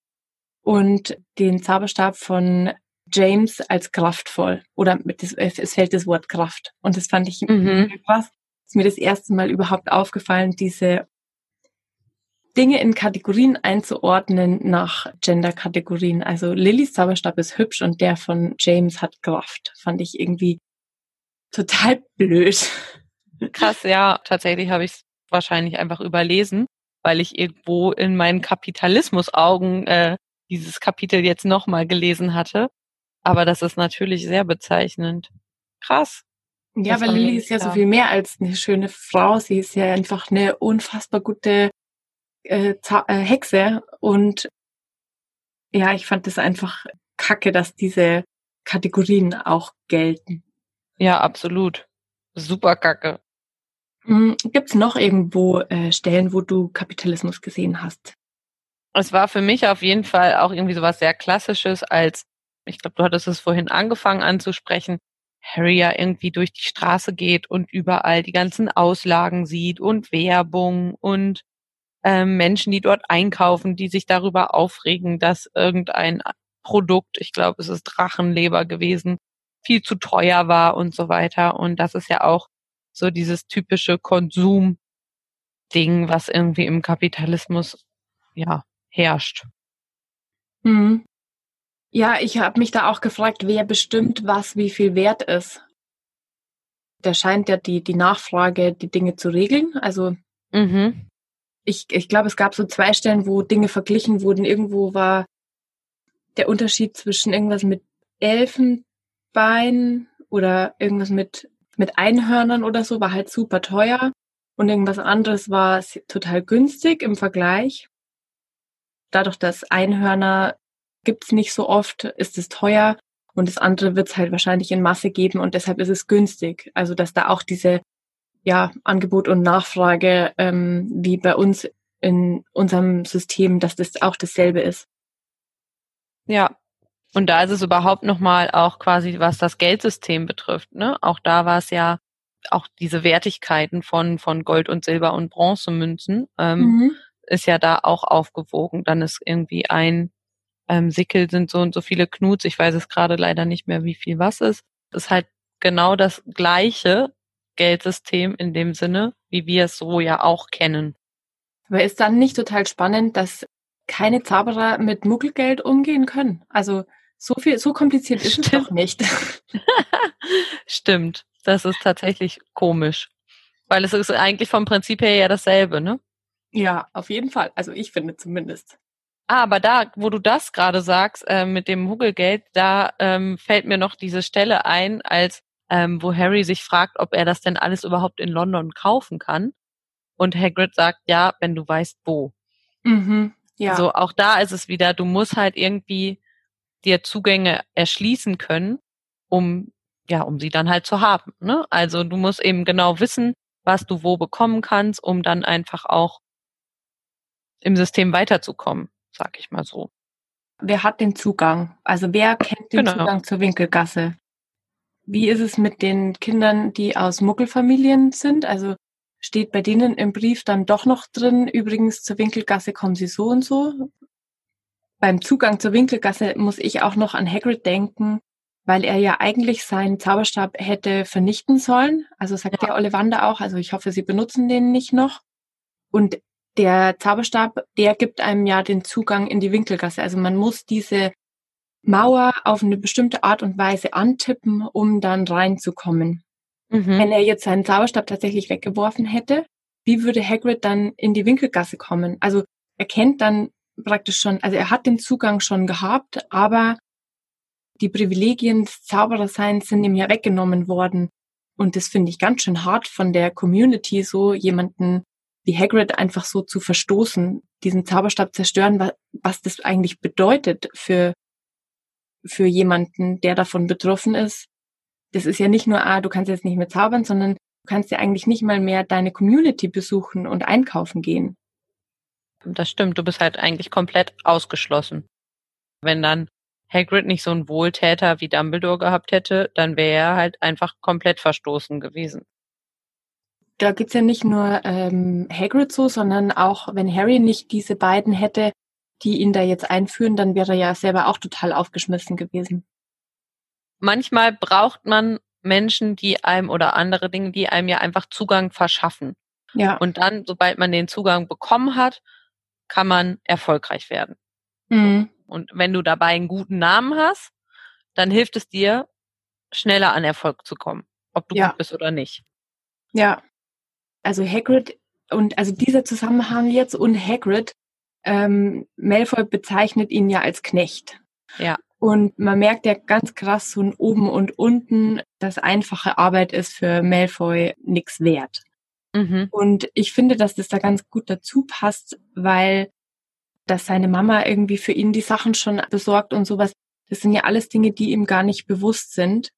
und den Zauberstab von James als kraftvoll. Oder das, es fällt das Wort Kraft. Und das fand ich mhm. krass. Ist mir das erste Mal überhaupt aufgefallen, diese Dinge in Kategorien einzuordnen nach Gender-Kategorien. Also Lillys Zauberstab ist hübsch und der von James hat Kraft. Fand ich irgendwie total blöd. Krass, ja, tatsächlich habe ich es wahrscheinlich einfach überlesen, weil ich irgendwo in meinen Kapitalismusaugen äh, dieses Kapitel jetzt nochmal gelesen hatte. Aber das ist natürlich sehr bezeichnend. Krass. Ja, weil Lilly ist ja so viel mehr als eine schöne Frau. Sie ist ja einfach eine unfassbar gute äh, äh, Hexe. Und ja, ich fand das einfach kacke, dass diese Kategorien auch gelten. Ja, absolut. Super kacke. Hm, Gibt es noch irgendwo äh, Stellen, wo du Kapitalismus gesehen hast? Es war für mich auf jeden Fall auch irgendwie so was sehr Klassisches, als, ich glaube, du hattest es vorhin angefangen anzusprechen, Harry ja irgendwie durch die Straße geht und überall die ganzen Auslagen sieht und Werbung und ähm, Menschen, die dort einkaufen, die sich darüber aufregen, dass irgendein Produkt, ich glaube, es ist Drachenleber gewesen, viel zu teuer war und so weiter. Und das ist ja auch so dieses typische Konsum-Ding, was irgendwie im Kapitalismus ja herrscht. Hm. Ja, ich habe mich da auch gefragt, wer bestimmt, was wie viel wert ist. Da scheint ja die, die Nachfrage, die Dinge zu regeln. Also mhm. ich, ich glaube, es gab so zwei Stellen, wo Dinge verglichen wurden. Irgendwo war der Unterschied zwischen irgendwas mit Elfen Bein oder irgendwas mit, mit Einhörnern oder so war halt super teuer und irgendwas anderes war total günstig im Vergleich. Dadurch, dass Einhörner gibt's nicht so oft, ist es teuer und das andere wird's halt wahrscheinlich in Masse geben und deshalb ist es günstig. Also dass da auch diese ja, Angebot und Nachfrage ähm, wie bei uns in unserem System, dass das auch dasselbe ist. Ja, und da ist es überhaupt nochmal auch quasi, was das Geldsystem betrifft. Ne? Auch da war es ja auch diese Wertigkeiten von, von Gold und Silber und Bronzemünzen. Ähm, mhm. ist ja da auch aufgewogen. Dann ist irgendwie ein ähm, Sickel sind so und so viele Knuts. Ich weiß es gerade leider nicht mehr, wie viel was ist. Das ist halt genau das gleiche Geldsystem in dem Sinne, wie wir es so ja auch kennen. Aber ist dann nicht total spannend, dass keine Zauberer mit Muggelgeld umgehen können? Also so viel, so kompliziert ist Stimmt. es doch nicht. Stimmt. Das ist tatsächlich komisch. Weil es ist eigentlich vom Prinzip her ja dasselbe, ne? Ja, auf jeden Fall. Also ich finde zumindest. Ah, aber da, wo du das gerade sagst, äh, mit dem Huggelgeld, da ähm, fällt mir noch diese Stelle ein, als ähm, wo Harry sich fragt, ob er das denn alles überhaupt in London kaufen kann. Und Hagrid sagt, ja, wenn du weißt, wo. Mhm, ja. So, auch da ist es wieder, du musst halt irgendwie dir Zugänge erschließen können, um, ja, um sie dann halt zu haben. Ne? Also du musst eben genau wissen, was du wo bekommen kannst, um dann einfach auch im System weiterzukommen sag ich mal so. Wer hat den Zugang? Also wer kennt den genau. Zugang zur Winkelgasse? Wie ist es mit den Kindern, die aus Muggelfamilien sind? Also steht bei denen im Brief dann doch noch drin, übrigens zur Winkelgasse kommen sie so und so. Beim Zugang zur Winkelgasse muss ich auch noch an Hagrid denken, weil er ja eigentlich seinen Zauberstab hätte vernichten sollen. Also sagt ja. der Ollivander auch, also ich hoffe, sie benutzen den nicht noch. Und der Zauberstab, der gibt einem ja den Zugang in die Winkelgasse. Also man muss diese Mauer auf eine bestimmte Art und Weise antippen, um dann reinzukommen. Mhm. Wenn er jetzt seinen Zauberstab tatsächlich weggeworfen hätte, wie würde Hagrid dann in die Winkelgasse kommen? Also er kennt dann praktisch schon, also er hat den Zugang schon gehabt, aber die Privilegien des Zaubererseins sind ihm ja weggenommen worden. Und das finde ich ganz schön hart von der Community, so jemanden wie Hagrid einfach so zu verstoßen, diesen Zauberstab zerstören, was, was das eigentlich bedeutet für, für jemanden, der davon betroffen ist. Das ist ja nicht nur, ah, du kannst jetzt nicht mehr zaubern, sondern du kannst ja eigentlich nicht mal mehr deine Community besuchen und einkaufen gehen. Das stimmt, du bist halt eigentlich komplett ausgeschlossen. Wenn dann Hagrid nicht so einen Wohltäter wie Dumbledore gehabt hätte, dann wäre er halt einfach komplett verstoßen gewesen da geht's ja nicht nur ähm, Hagrid so, sondern auch wenn Harry nicht diese beiden hätte, die ihn da jetzt einführen, dann wäre er ja selber auch total aufgeschmissen gewesen. Manchmal braucht man Menschen, die einem oder andere Dinge, die einem ja einfach Zugang verschaffen. Ja. Und dann, sobald man den Zugang bekommen hat, kann man erfolgreich werden. Mhm. Und wenn du dabei einen guten Namen hast, dann hilft es dir, schneller an Erfolg zu kommen, ob du ja. gut bist oder nicht. Ja also Hagrid und also dieser Zusammenhang jetzt und Hagrid, ähm, Malfoy bezeichnet ihn ja als Knecht. Ja. Und man merkt ja ganz krass so ein oben und unten, dass einfache Arbeit ist für Malfoy nix wert. Mhm. Und ich finde, dass das da ganz gut dazu passt, weil dass seine Mama irgendwie für ihn die Sachen schon besorgt und sowas. Das sind ja alles Dinge, die ihm gar nicht bewusst sind.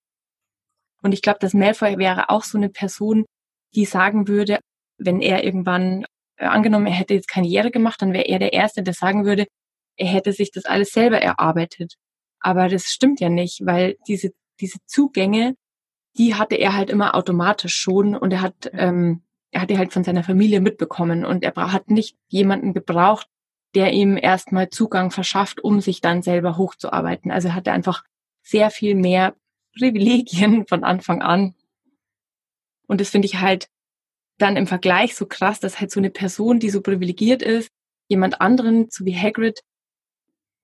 Und ich glaube, dass Malfoy wäre auch so eine Person, die sagen würde, wenn er irgendwann, äh, angenommen, er hätte jetzt Karriere gemacht, dann wäre er der Erste, der sagen würde, er hätte sich das alles selber erarbeitet. Aber das stimmt ja nicht, weil diese, diese Zugänge, die hatte er halt immer automatisch schon und er hat, ähm, er hat die halt von seiner Familie mitbekommen und er hat nicht jemanden gebraucht, der ihm erstmal Zugang verschafft, um sich dann selber hochzuarbeiten. Also er hatte einfach sehr viel mehr Privilegien von Anfang an und das finde ich halt dann im Vergleich so krass, dass halt so eine Person, die so privilegiert ist, jemand anderen, so wie Hagrid,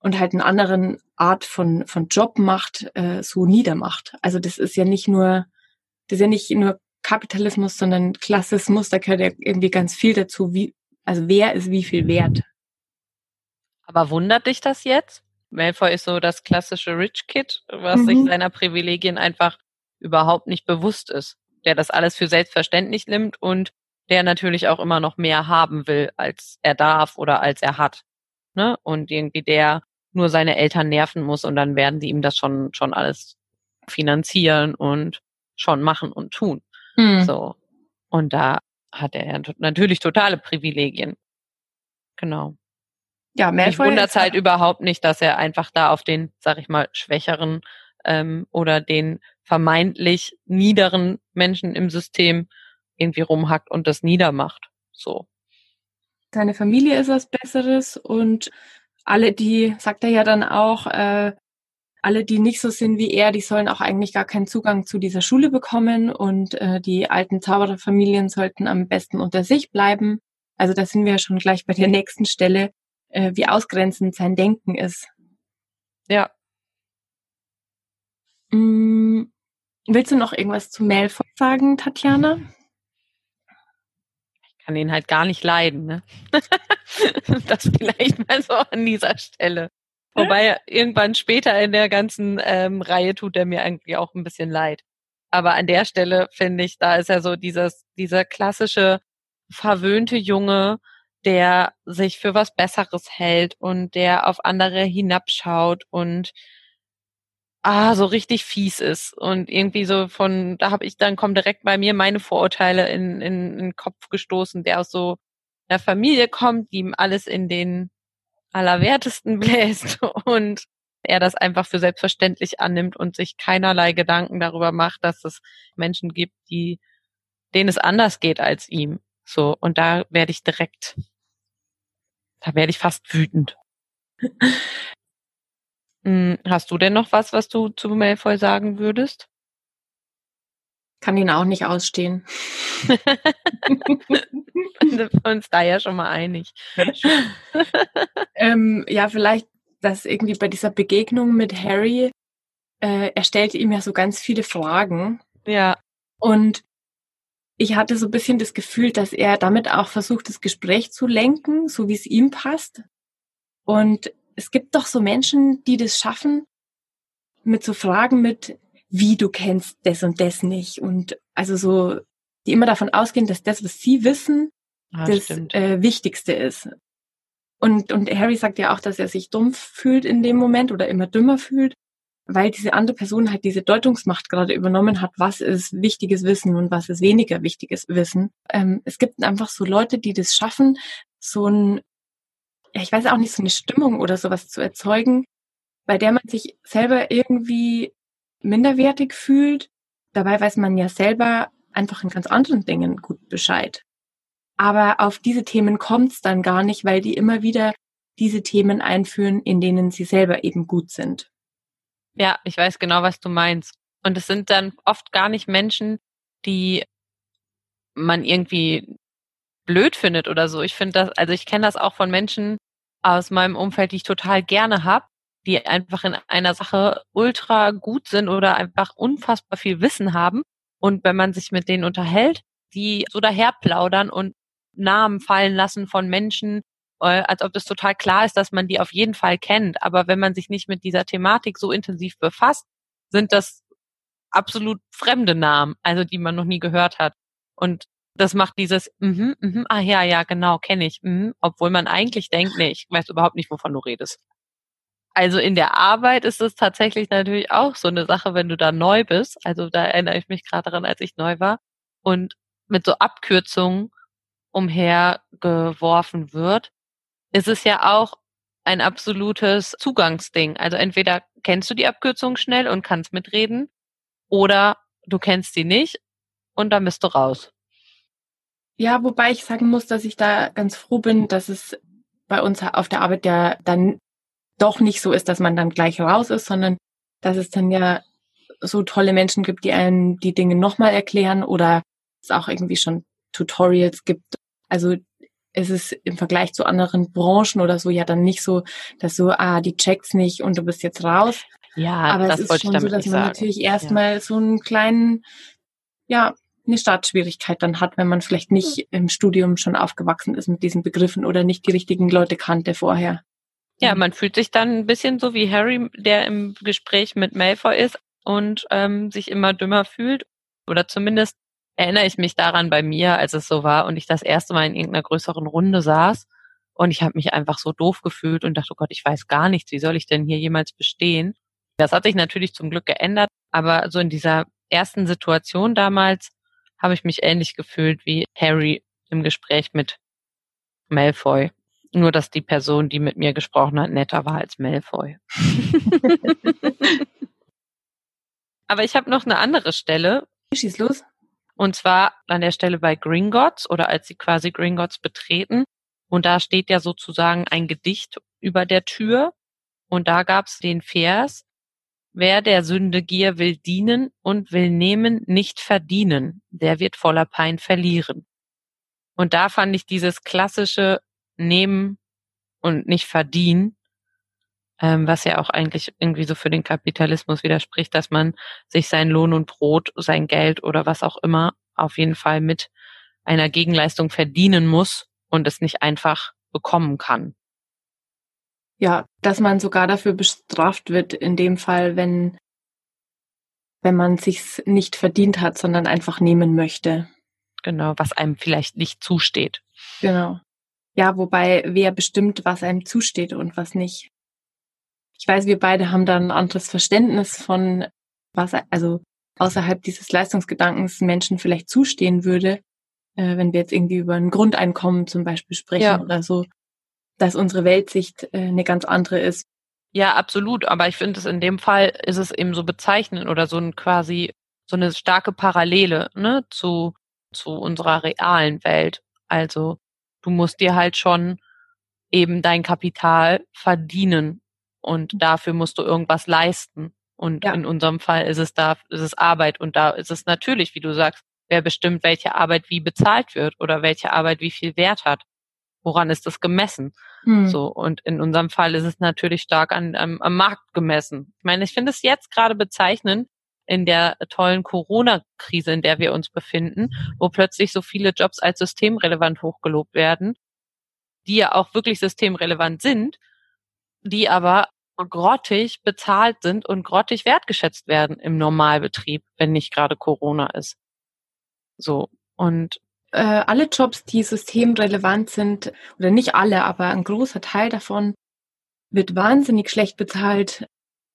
und halt einen anderen Art von, von Job macht, äh, so niedermacht. Also das ist ja nicht nur, das ist ja nicht nur Kapitalismus, sondern Klassismus, da gehört ja irgendwie ganz viel dazu, wie, also wer ist wie viel wert. Aber wundert dich das jetzt? Malfoy ist so das klassische Rich Kid, was mhm. sich seiner Privilegien einfach überhaupt nicht bewusst ist der das alles für selbstverständlich nimmt und der natürlich auch immer noch mehr haben will, als er darf oder als er hat. Ne? Und irgendwie der nur seine Eltern nerven muss und dann werden die ihm das schon, schon alles finanzieren und schon machen und tun. Mhm. So. Und da hat er natürlich totale Privilegien. Genau. Ja, mehr Mich wundert halt überhaupt nicht, dass er einfach da auf den, sag ich mal, schwächeren ähm, oder den vermeintlich niederen Menschen im System irgendwie rumhackt und das niedermacht. So. seine Familie ist was Besseres und alle, die, sagt er ja dann auch, äh, alle, die nicht so sind wie er, die sollen auch eigentlich gar keinen Zugang zu dieser Schule bekommen und äh, die alten Zaubererfamilien sollten am besten unter sich bleiben. Also da sind wir ja schon gleich bei der nächsten Stelle, äh, wie ausgrenzend sein Denken ist. Ja. Mm, willst du noch irgendwas zu Malfoy sagen, Tatjana? Ich kann ihn halt gar nicht leiden, ne? das vielleicht mal so an dieser Stelle. Wobei irgendwann später in der ganzen ähm, Reihe tut er mir eigentlich auch ein bisschen leid. Aber an der Stelle finde ich, da ist er so dieses, dieser klassische verwöhnte Junge, der sich für was Besseres hält und der auf andere hinabschaut und ah, so richtig fies ist und irgendwie so von, da habe ich dann kommen direkt bei mir meine Vorurteile in, in, in den Kopf gestoßen, der aus so einer Familie kommt, die ihm alles in den Allerwertesten bläst und er das einfach für selbstverständlich annimmt und sich keinerlei Gedanken darüber macht, dass es Menschen gibt, die, denen es anders geht als ihm. So, und da werde ich direkt, da werde ich fast wütend. Hm, hast du denn noch was, was du zu Malfoy sagen würdest? Kann ihn auch nicht ausstehen. sind wir uns da ja schon mal einig. ähm, ja, vielleicht, dass irgendwie bei dieser Begegnung mit Harry, äh, er stellte ihm ja so ganz viele Fragen. Ja. Und ich hatte so ein bisschen das Gefühl, dass er damit auch versucht, das Gespräch zu lenken, so wie es ihm passt. Und es gibt doch so Menschen, die das schaffen, mit so Fragen mit, wie du kennst das und das nicht. Und also so, die immer davon ausgehen, dass das, was sie wissen, ah, das äh, Wichtigste ist. Und, und Harry sagt ja auch, dass er sich dumpf fühlt in dem Moment oder immer dümmer fühlt, weil diese andere Person halt diese Deutungsmacht gerade übernommen hat, was ist wichtiges Wissen und was ist weniger wichtiges Wissen. Ähm, es gibt einfach so Leute, die das schaffen, so ein, ja, ich weiß auch nicht, so eine Stimmung oder sowas zu erzeugen, bei der man sich selber irgendwie minderwertig fühlt. Dabei weiß man ja selber einfach in ganz anderen Dingen gut Bescheid. Aber auf diese Themen kommt es dann gar nicht, weil die immer wieder diese Themen einführen, in denen sie selber eben gut sind. Ja, ich weiß genau, was du meinst. Und es sind dann oft gar nicht Menschen, die man irgendwie blöd findet oder so. Ich finde das, also ich kenne das auch von Menschen aus meinem Umfeld, die ich total gerne habe, die einfach in einer Sache ultra gut sind oder einfach unfassbar viel Wissen haben. Und wenn man sich mit denen unterhält, die so daherplaudern und Namen fallen lassen von Menschen, äh, als ob das total klar ist, dass man die auf jeden Fall kennt. Aber wenn man sich nicht mit dieser Thematik so intensiv befasst, sind das absolut fremde Namen, also die man noch nie gehört hat. Und das macht dieses, mhm, mhm, ah ja, ja, genau, kenne ich, mhm, obwohl man eigentlich denkt, nee, ich weiß überhaupt nicht, wovon du redest. Also in der Arbeit ist es tatsächlich natürlich auch so eine Sache, wenn du da neu bist. Also da erinnere ich mich gerade daran, als ich neu war und mit so Abkürzungen umhergeworfen wird, ist es ja auch ein absolutes Zugangsding. Also entweder kennst du die Abkürzung schnell und kannst mitreden oder du kennst sie nicht und dann bist du raus. Ja, wobei ich sagen muss, dass ich da ganz froh bin, dass es bei uns auf der Arbeit ja dann doch nicht so ist, dass man dann gleich raus ist, sondern dass es dann ja so tolle Menschen gibt, die einen die Dinge nochmal erklären oder es auch irgendwie schon Tutorials gibt. Also es ist im Vergleich zu anderen Branchen oder so ja dann nicht so, dass so, ah, die checkt's nicht und du bist jetzt raus. Ja, aber es ist schon so, dass man sagen. natürlich erstmal ja. so einen kleinen, ja, eine Startschwierigkeit dann hat, wenn man vielleicht nicht im Studium schon aufgewachsen ist mit diesen Begriffen oder nicht die richtigen Leute kannte vorher. Ja, man fühlt sich dann ein bisschen so wie Harry, der im Gespräch mit Malfoy ist und ähm, sich immer dümmer fühlt. Oder zumindest erinnere ich mich daran bei mir, als es so war und ich das erste Mal in irgendeiner größeren Runde saß und ich habe mich einfach so doof gefühlt und dachte, oh Gott, ich weiß gar nichts, wie soll ich denn hier jemals bestehen? Das hat sich natürlich zum Glück geändert, aber so in dieser ersten Situation damals habe ich mich ähnlich gefühlt wie Harry im Gespräch mit Malfoy. Nur, dass die Person, die mit mir gesprochen hat, netter war als Malfoy. Aber ich habe noch eine andere Stelle. Schieß los. Und zwar an der Stelle bei Gringotts oder als sie quasi Gringotts betreten. Und da steht ja sozusagen ein Gedicht über der Tür. Und da gab's den Vers, wer der Sünde Gier will dienen und will nehmen, nicht verdienen, der wird voller Pein verlieren. Und da fand ich dieses klassische Nehmen und nicht verdienen, ähm, was ja auch eigentlich irgendwie so für den Kapitalismus widerspricht, dass man sich sein Lohn und Brot, sein Geld oder was auch immer auf jeden Fall mit einer Gegenleistung verdienen muss und es nicht einfach bekommen kann. Ja, dass man sogar dafür bestraft wird, in dem Fall, wenn, wenn man sich's nicht verdient hat, sondern einfach nehmen möchte. Genau, was einem vielleicht nicht zusteht. Genau. Ja, wobei wer bestimmt, was einem zusteht und was nicht. Ich weiß, wir beide haben da ein anderes Verständnis von, was, also außerhalb dieses Leistungsgedankens Menschen vielleicht zustehen würde, äh, wenn wir jetzt irgendwie über ein Grundeinkommen zum Beispiel sprechen ja. oder so, dass unsere Weltsicht äh, eine ganz andere ist. Ja, absolut. Aber ich finde es in dem Fall ist es eben so bezeichnend oder so ein quasi so eine starke Parallele ne, zu, zu unserer realen Welt. Also du musst dir halt schon eben dein Kapital verdienen und dafür musst du irgendwas leisten. Und ja. in unserem Fall ist es da, ist es Arbeit und da ist es natürlich, wie du sagst, wer bestimmt, welche Arbeit wie bezahlt wird oder welche Arbeit wie viel Wert hat. Woran ist das gemessen? Hm. So und in unserem Fall ist es natürlich stark an, am, am Markt gemessen. Ich meine, ich finde es jetzt gerade bezeichnend in der tollen Corona-Krise, in der wir uns befinden, wo plötzlich so viele Jobs als systemrelevant hochgelobt werden, die ja auch wirklich systemrelevant sind, die aber grottig bezahlt sind und grottig wertgeschätzt werden im Normalbetrieb, wenn nicht gerade Corona ist. So. Und äh, alle Jobs, die systemrelevant sind, oder nicht alle, aber ein großer Teil davon wird wahnsinnig schlecht bezahlt,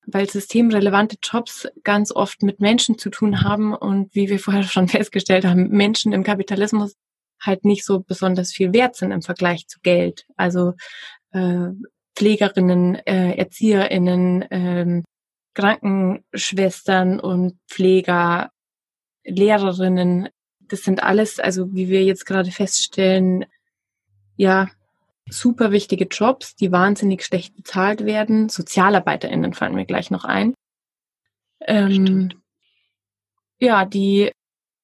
weil systemrelevante Jobs ganz oft mit Menschen zu tun haben und wie wir vorher schon festgestellt haben, Menschen im Kapitalismus halt nicht so besonders viel wert sind im Vergleich zu Geld. Also äh, Pflegerinnen, äh, Erzieherinnen, ähm, Krankenschwestern und Pfleger, Lehrerinnen, das sind alles, also wie wir jetzt gerade feststellen, ja, super wichtige Jobs, die wahnsinnig schlecht bezahlt werden. SozialarbeiterInnen fallen mir gleich noch ein. Ähm, ja, die,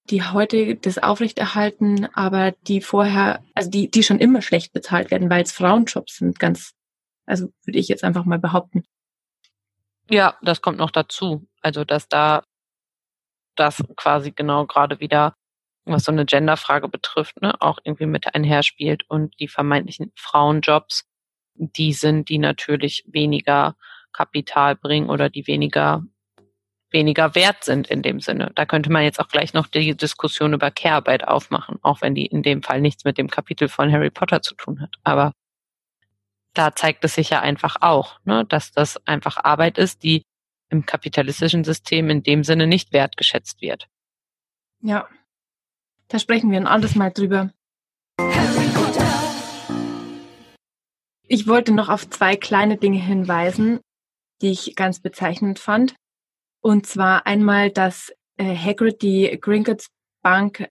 die heute das aufrechterhalten, aber die vorher, also die, die schon immer schlecht bezahlt werden, weil es Frauenjobs sind, ganz, also würde ich jetzt einfach mal behaupten. Ja, das kommt noch dazu. Also, dass da das quasi genau gerade wieder was so eine Genderfrage betrifft, ne, auch irgendwie mit einherspielt und die vermeintlichen Frauenjobs, die sind, die natürlich weniger Kapital bringen oder die weniger weniger wert sind in dem Sinne. Da könnte man jetzt auch gleich noch die Diskussion über Care-Arbeit aufmachen, auch wenn die in dem Fall nichts mit dem Kapitel von Harry Potter zu tun hat. Aber da zeigt es sich ja einfach auch, ne, dass das einfach Arbeit ist, die im kapitalistischen System in dem Sinne nicht wertgeschätzt wird. Ja, da sprechen wir ein anderes Mal drüber. Ich wollte noch auf zwei kleine Dinge hinweisen, die ich ganz bezeichnend fand. Und zwar einmal, dass äh, Hagrid die Gringotts Bank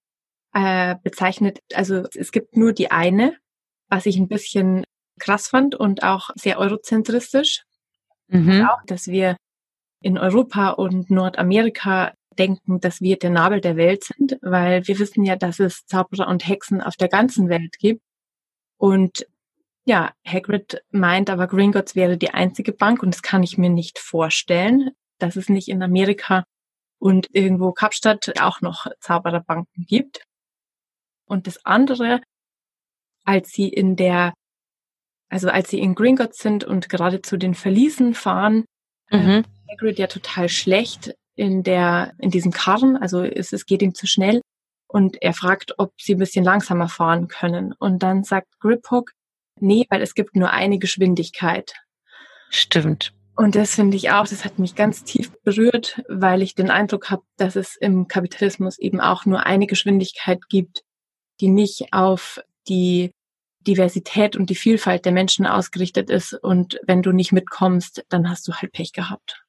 äh, bezeichnet, also es gibt nur die eine, was ich ein bisschen krass fand und auch sehr eurozentristisch. Mhm. Auch, dass wir in Europa und Nordamerika denken, dass wir der Nabel der Welt sind, weil wir wissen ja, dass es Zauberer und Hexen auf der ganzen Welt gibt. Und ja, Hagrid meint aber, Gringotts wäre die einzige Bank und das kann ich mir nicht vorstellen, dass es nicht in Amerika und irgendwo Kapstadt auch noch Zaubererbanken gibt. Und das andere, als sie in der, also als sie in Gringotts sind und gerade zu den Verliesen fahren, mhm. Hagrid ja total schlecht in der, in diesem Karren, also es, es geht ihm zu schnell und er fragt, ob sie ein bisschen langsamer fahren können. Und dann sagt Griphook, nee, weil es gibt nur eine Geschwindigkeit. Stimmt. Und das finde ich auch, das hat mich ganz tief berührt, weil ich den Eindruck habe, dass es im Kapitalismus eben auch nur eine Geschwindigkeit gibt, die nicht auf die Diversität und die Vielfalt der Menschen ausgerichtet ist. Und wenn du nicht mitkommst, dann hast du halt Pech gehabt.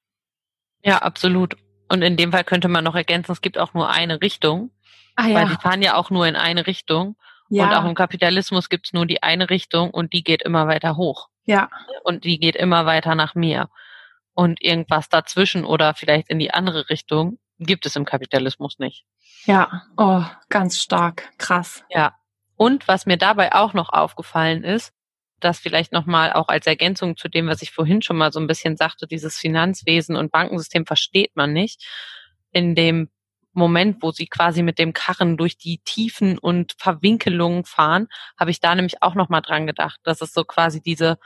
Ja, absolut. Und in dem Fall könnte man noch ergänzen, es gibt auch nur eine Richtung. Ah, ja. Weil die fahren ja auch nur in eine Richtung. Ja. Und auch im Kapitalismus gibt's nur die eine Richtung und die geht immer weiter hoch. Ja. Und die geht immer weiter nach mir. Und irgendwas dazwischen oder vielleicht in die andere Richtung gibt es im Kapitalismus nicht. Ja, oh, ganz stark, krass. Ja. Und was mir dabei auch noch aufgefallen ist, das vielleicht nochmal auch als Ergänzung zu dem, was ich vorhin schon mal so ein bisschen sagte, dieses Finanzwesen und Bankensystem versteht man nicht. In dem Moment, wo sie quasi mit dem Karren durch die Tiefen und Verwinkelungen fahren, habe ich da nämlich auch nochmal dran gedacht, dass es so quasi diese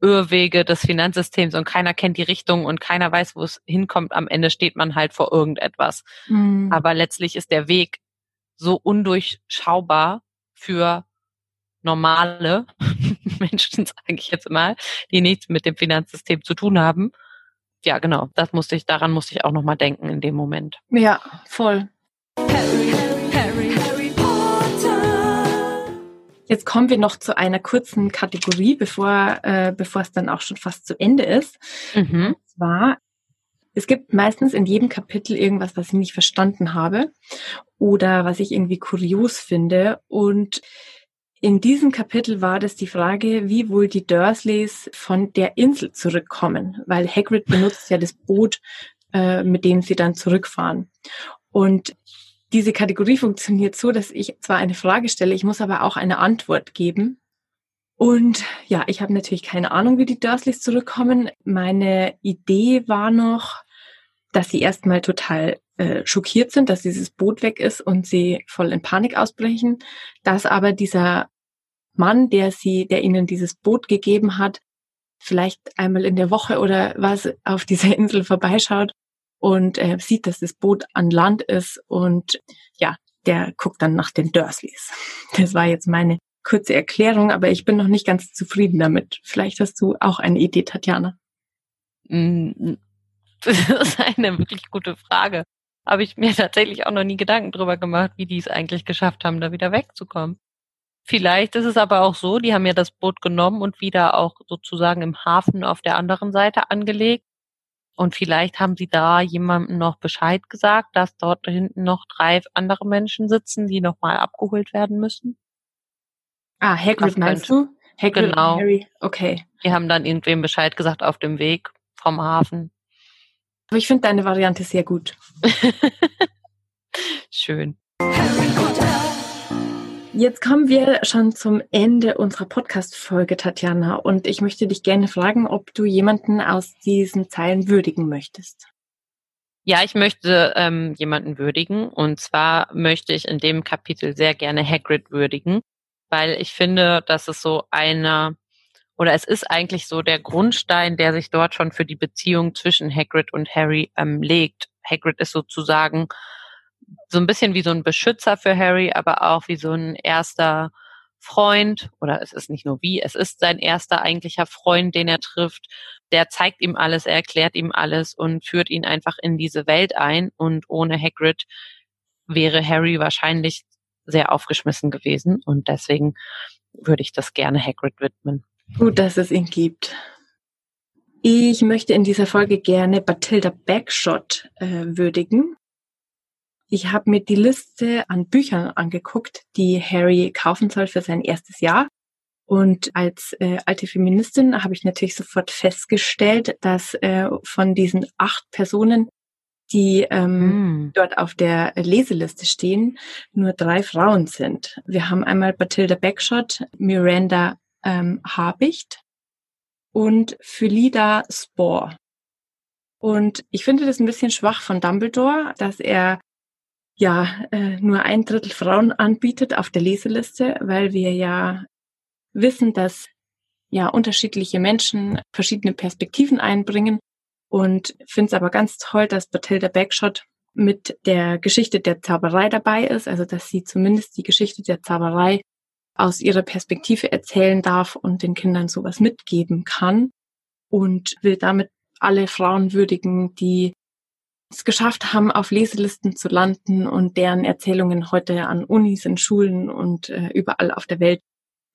Irrwege des Finanzsystems und keiner kennt die Richtung und keiner weiß, wo es hinkommt. Am Ende steht man halt vor irgendetwas. Mhm. Aber letztlich ist der Weg so undurchschaubar für normale Menschen, sage ich jetzt mal, die nichts mit dem Finanzsystem zu tun haben. Ja, genau, das musste ich, daran musste ich auch nochmal denken in dem Moment. Ja, voll. Harry, Harry, Harry Potter. Jetzt kommen wir noch zu einer kurzen Kategorie, bevor, äh, bevor es dann auch schon fast zu Ende ist. Mhm. Und zwar, es gibt meistens in jedem Kapitel irgendwas, was ich nicht verstanden habe oder was ich irgendwie kurios finde. Und in diesem Kapitel war das die Frage, wie wohl die Dursleys von der Insel zurückkommen, weil Hagrid benutzt ja das Boot, äh, mit dem sie dann zurückfahren. Und diese Kategorie funktioniert so, dass ich zwar eine Frage stelle, ich muss aber auch eine Antwort geben. Und ja, ich habe natürlich keine Ahnung, wie die Dursleys zurückkommen. Meine Idee war noch, dass sie erstmal total äh, schockiert sind, dass dieses Boot weg ist und sie voll in Panik ausbrechen, dass aber dieser Mann, der sie, der ihnen dieses Boot gegeben hat, vielleicht einmal in der Woche oder was auf dieser Insel vorbeischaut und äh, sieht, dass das Boot an Land ist und ja, der guckt dann nach den Dursleys. Das war jetzt meine kurze Erklärung, aber ich bin noch nicht ganz zufrieden damit. Vielleicht hast du auch eine Idee, Tatjana. Das ist eine wirklich gute Frage. Habe ich mir tatsächlich auch noch nie Gedanken drüber gemacht, wie die es eigentlich geschafft haben, da wieder wegzukommen. Vielleicht ist es aber auch so, die haben ja das Boot genommen und wieder auch sozusagen im Hafen auf der anderen Seite angelegt. Und vielleicht haben sie da jemandem noch Bescheid gesagt, dass dort hinten noch drei andere Menschen sitzen, die nochmal abgeholt werden müssen. Ah, Hagrid meinst du? Hagrid genau. Harry, okay. Die haben dann irgendwem Bescheid gesagt auf dem Weg vom Hafen. Aber ich finde deine Variante sehr gut. Schön. Jetzt kommen wir schon zum Ende unserer Podcast-Folge, Tatjana. Und ich möchte dich gerne fragen, ob du jemanden aus diesen Zeilen würdigen möchtest. Ja, ich möchte ähm, jemanden würdigen. Und zwar möchte ich in dem Kapitel sehr gerne Hagrid würdigen, weil ich finde, dass es so einer oder es ist eigentlich so der Grundstein, der sich dort schon für die Beziehung zwischen Hagrid und Harry ähm, legt. Hagrid ist sozusagen so ein bisschen wie so ein Beschützer für Harry, aber auch wie so ein erster Freund, oder es ist nicht nur wie, es ist sein erster eigentlicher Freund, den er trifft. Der zeigt ihm alles, er erklärt ihm alles und führt ihn einfach in diese Welt ein. Und ohne Hagrid wäre Harry wahrscheinlich sehr aufgeschmissen gewesen. Und deswegen würde ich das gerne Hagrid widmen. Gut, dass es ihn gibt. Ich möchte in dieser Folge gerne Bathilda Backshot äh, würdigen. Ich habe mir die Liste an Büchern angeguckt, die Harry kaufen soll für sein erstes Jahr. Und als äh, alte Feministin habe ich natürlich sofort festgestellt, dass äh, von diesen acht Personen, die ähm, mm. dort auf der Leseliste stehen, nur drei Frauen sind. Wir haben einmal Bathilda Backshot, Miranda ähm, Habicht und Phylida Spore. Und ich finde das ein bisschen schwach von Dumbledore, dass er ja äh, nur ein Drittel Frauen anbietet auf der Leseliste, weil wir ja wissen, dass ja unterschiedliche Menschen verschiedene Perspektiven einbringen und finde es aber ganz toll, dass Bathilda Backshot mit der Geschichte der Zauberei dabei ist, also dass sie zumindest die Geschichte der Zauberei aus ihrer Perspektive erzählen darf und den Kindern sowas mitgeben kann und will damit alle Frauen würdigen, die es geschafft haben, auf Leselisten zu landen und deren Erzählungen heute an Unis, in Schulen und äh, überall auf der Welt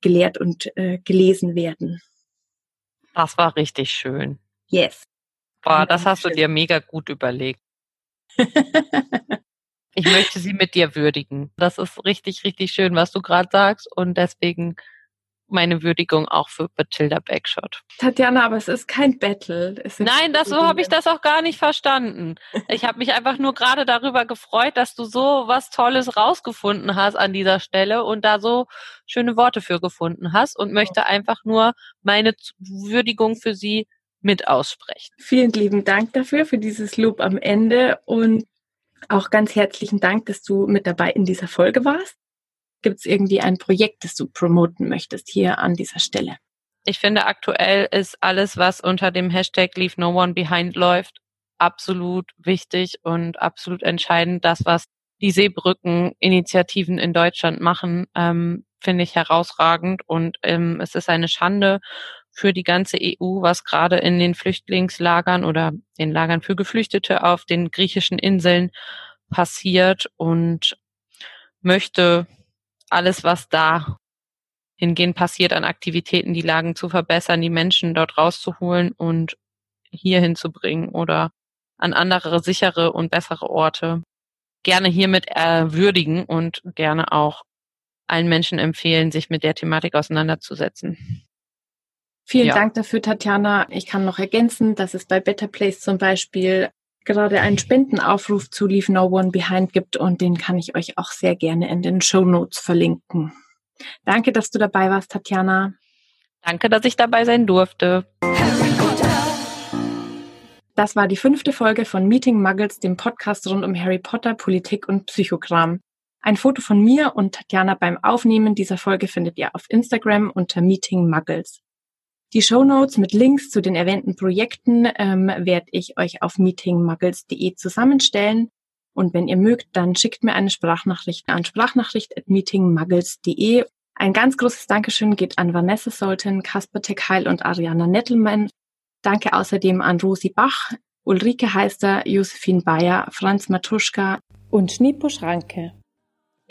gelehrt und äh, gelesen werden. Das war richtig schön. Yes. Boah, das hast du dir mega gut überlegt. Ich möchte sie mit dir würdigen. Das ist richtig, richtig schön, was du gerade sagst. Und deswegen meine Würdigung auch für Bathilda Backshot. Tatjana, aber es ist kein Battle. Nein, das, so habe ich das auch gar nicht verstanden. Ich habe mich einfach nur gerade darüber gefreut, dass du so was Tolles rausgefunden hast an dieser Stelle und da so schöne Worte für gefunden hast und möchte einfach nur meine Würdigung für sie mit aussprechen. Vielen lieben Dank dafür, für dieses Lob am Ende und auch ganz herzlichen Dank, dass du mit dabei in dieser Folge warst. Gibt es irgendwie ein Projekt, das du promoten möchtest hier an dieser Stelle? Ich finde, aktuell ist alles, was unter dem Hashtag Leave No One Behind läuft, absolut wichtig und absolut entscheidend. Das, was die Seebrücken-Initiativen in Deutschland machen, ähm, finde ich herausragend und ähm, es ist eine Schande für die ganze EU, was gerade in den Flüchtlingslagern oder den Lagern für Geflüchtete auf den griechischen Inseln passiert und möchte alles, was da hingehend passiert an Aktivitäten, die Lagen zu verbessern, die Menschen dort rauszuholen und hier hinzubringen oder an andere sichere und bessere Orte gerne hiermit erwürdigen und gerne auch allen Menschen empfehlen, sich mit der Thematik auseinanderzusetzen. Vielen ja. Dank dafür, Tatjana. Ich kann noch ergänzen, dass es bei Better Place zum Beispiel gerade einen Spendenaufruf zu Leave No One Behind gibt und den kann ich euch auch sehr gerne in den Show Notes verlinken. Danke, dass du dabei warst, Tatjana. Danke, dass ich dabei sein durfte. Das war die fünfte Folge von Meeting Muggles, dem Podcast rund um Harry Potter, Politik und Psychogramm. Ein Foto von mir und Tatjana beim Aufnehmen dieser Folge findet ihr auf Instagram unter Meeting Muggles. Die Show Notes mit Links zu den erwähnten Projekten ähm, werde ich euch auf meetingmuggles.de zusammenstellen. Und wenn ihr mögt, dann schickt mir eine Sprachnachricht an sprachnachricht.meetingmuggles.de. Ein ganz großes Dankeschön geht an Vanessa Solten, Kasper Tekheil und Ariana Nettelmann. Danke außerdem an Rosi Bach, Ulrike Heister, Josephine Bayer, Franz Matuschka und Schnipo Schranke.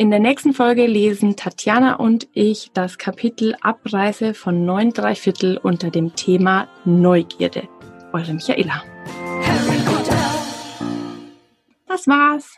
In der nächsten Folge lesen Tatjana und ich das Kapitel Abreise von neun Dreiviertel unter dem Thema Neugierde. Eure Michaela. Das war's.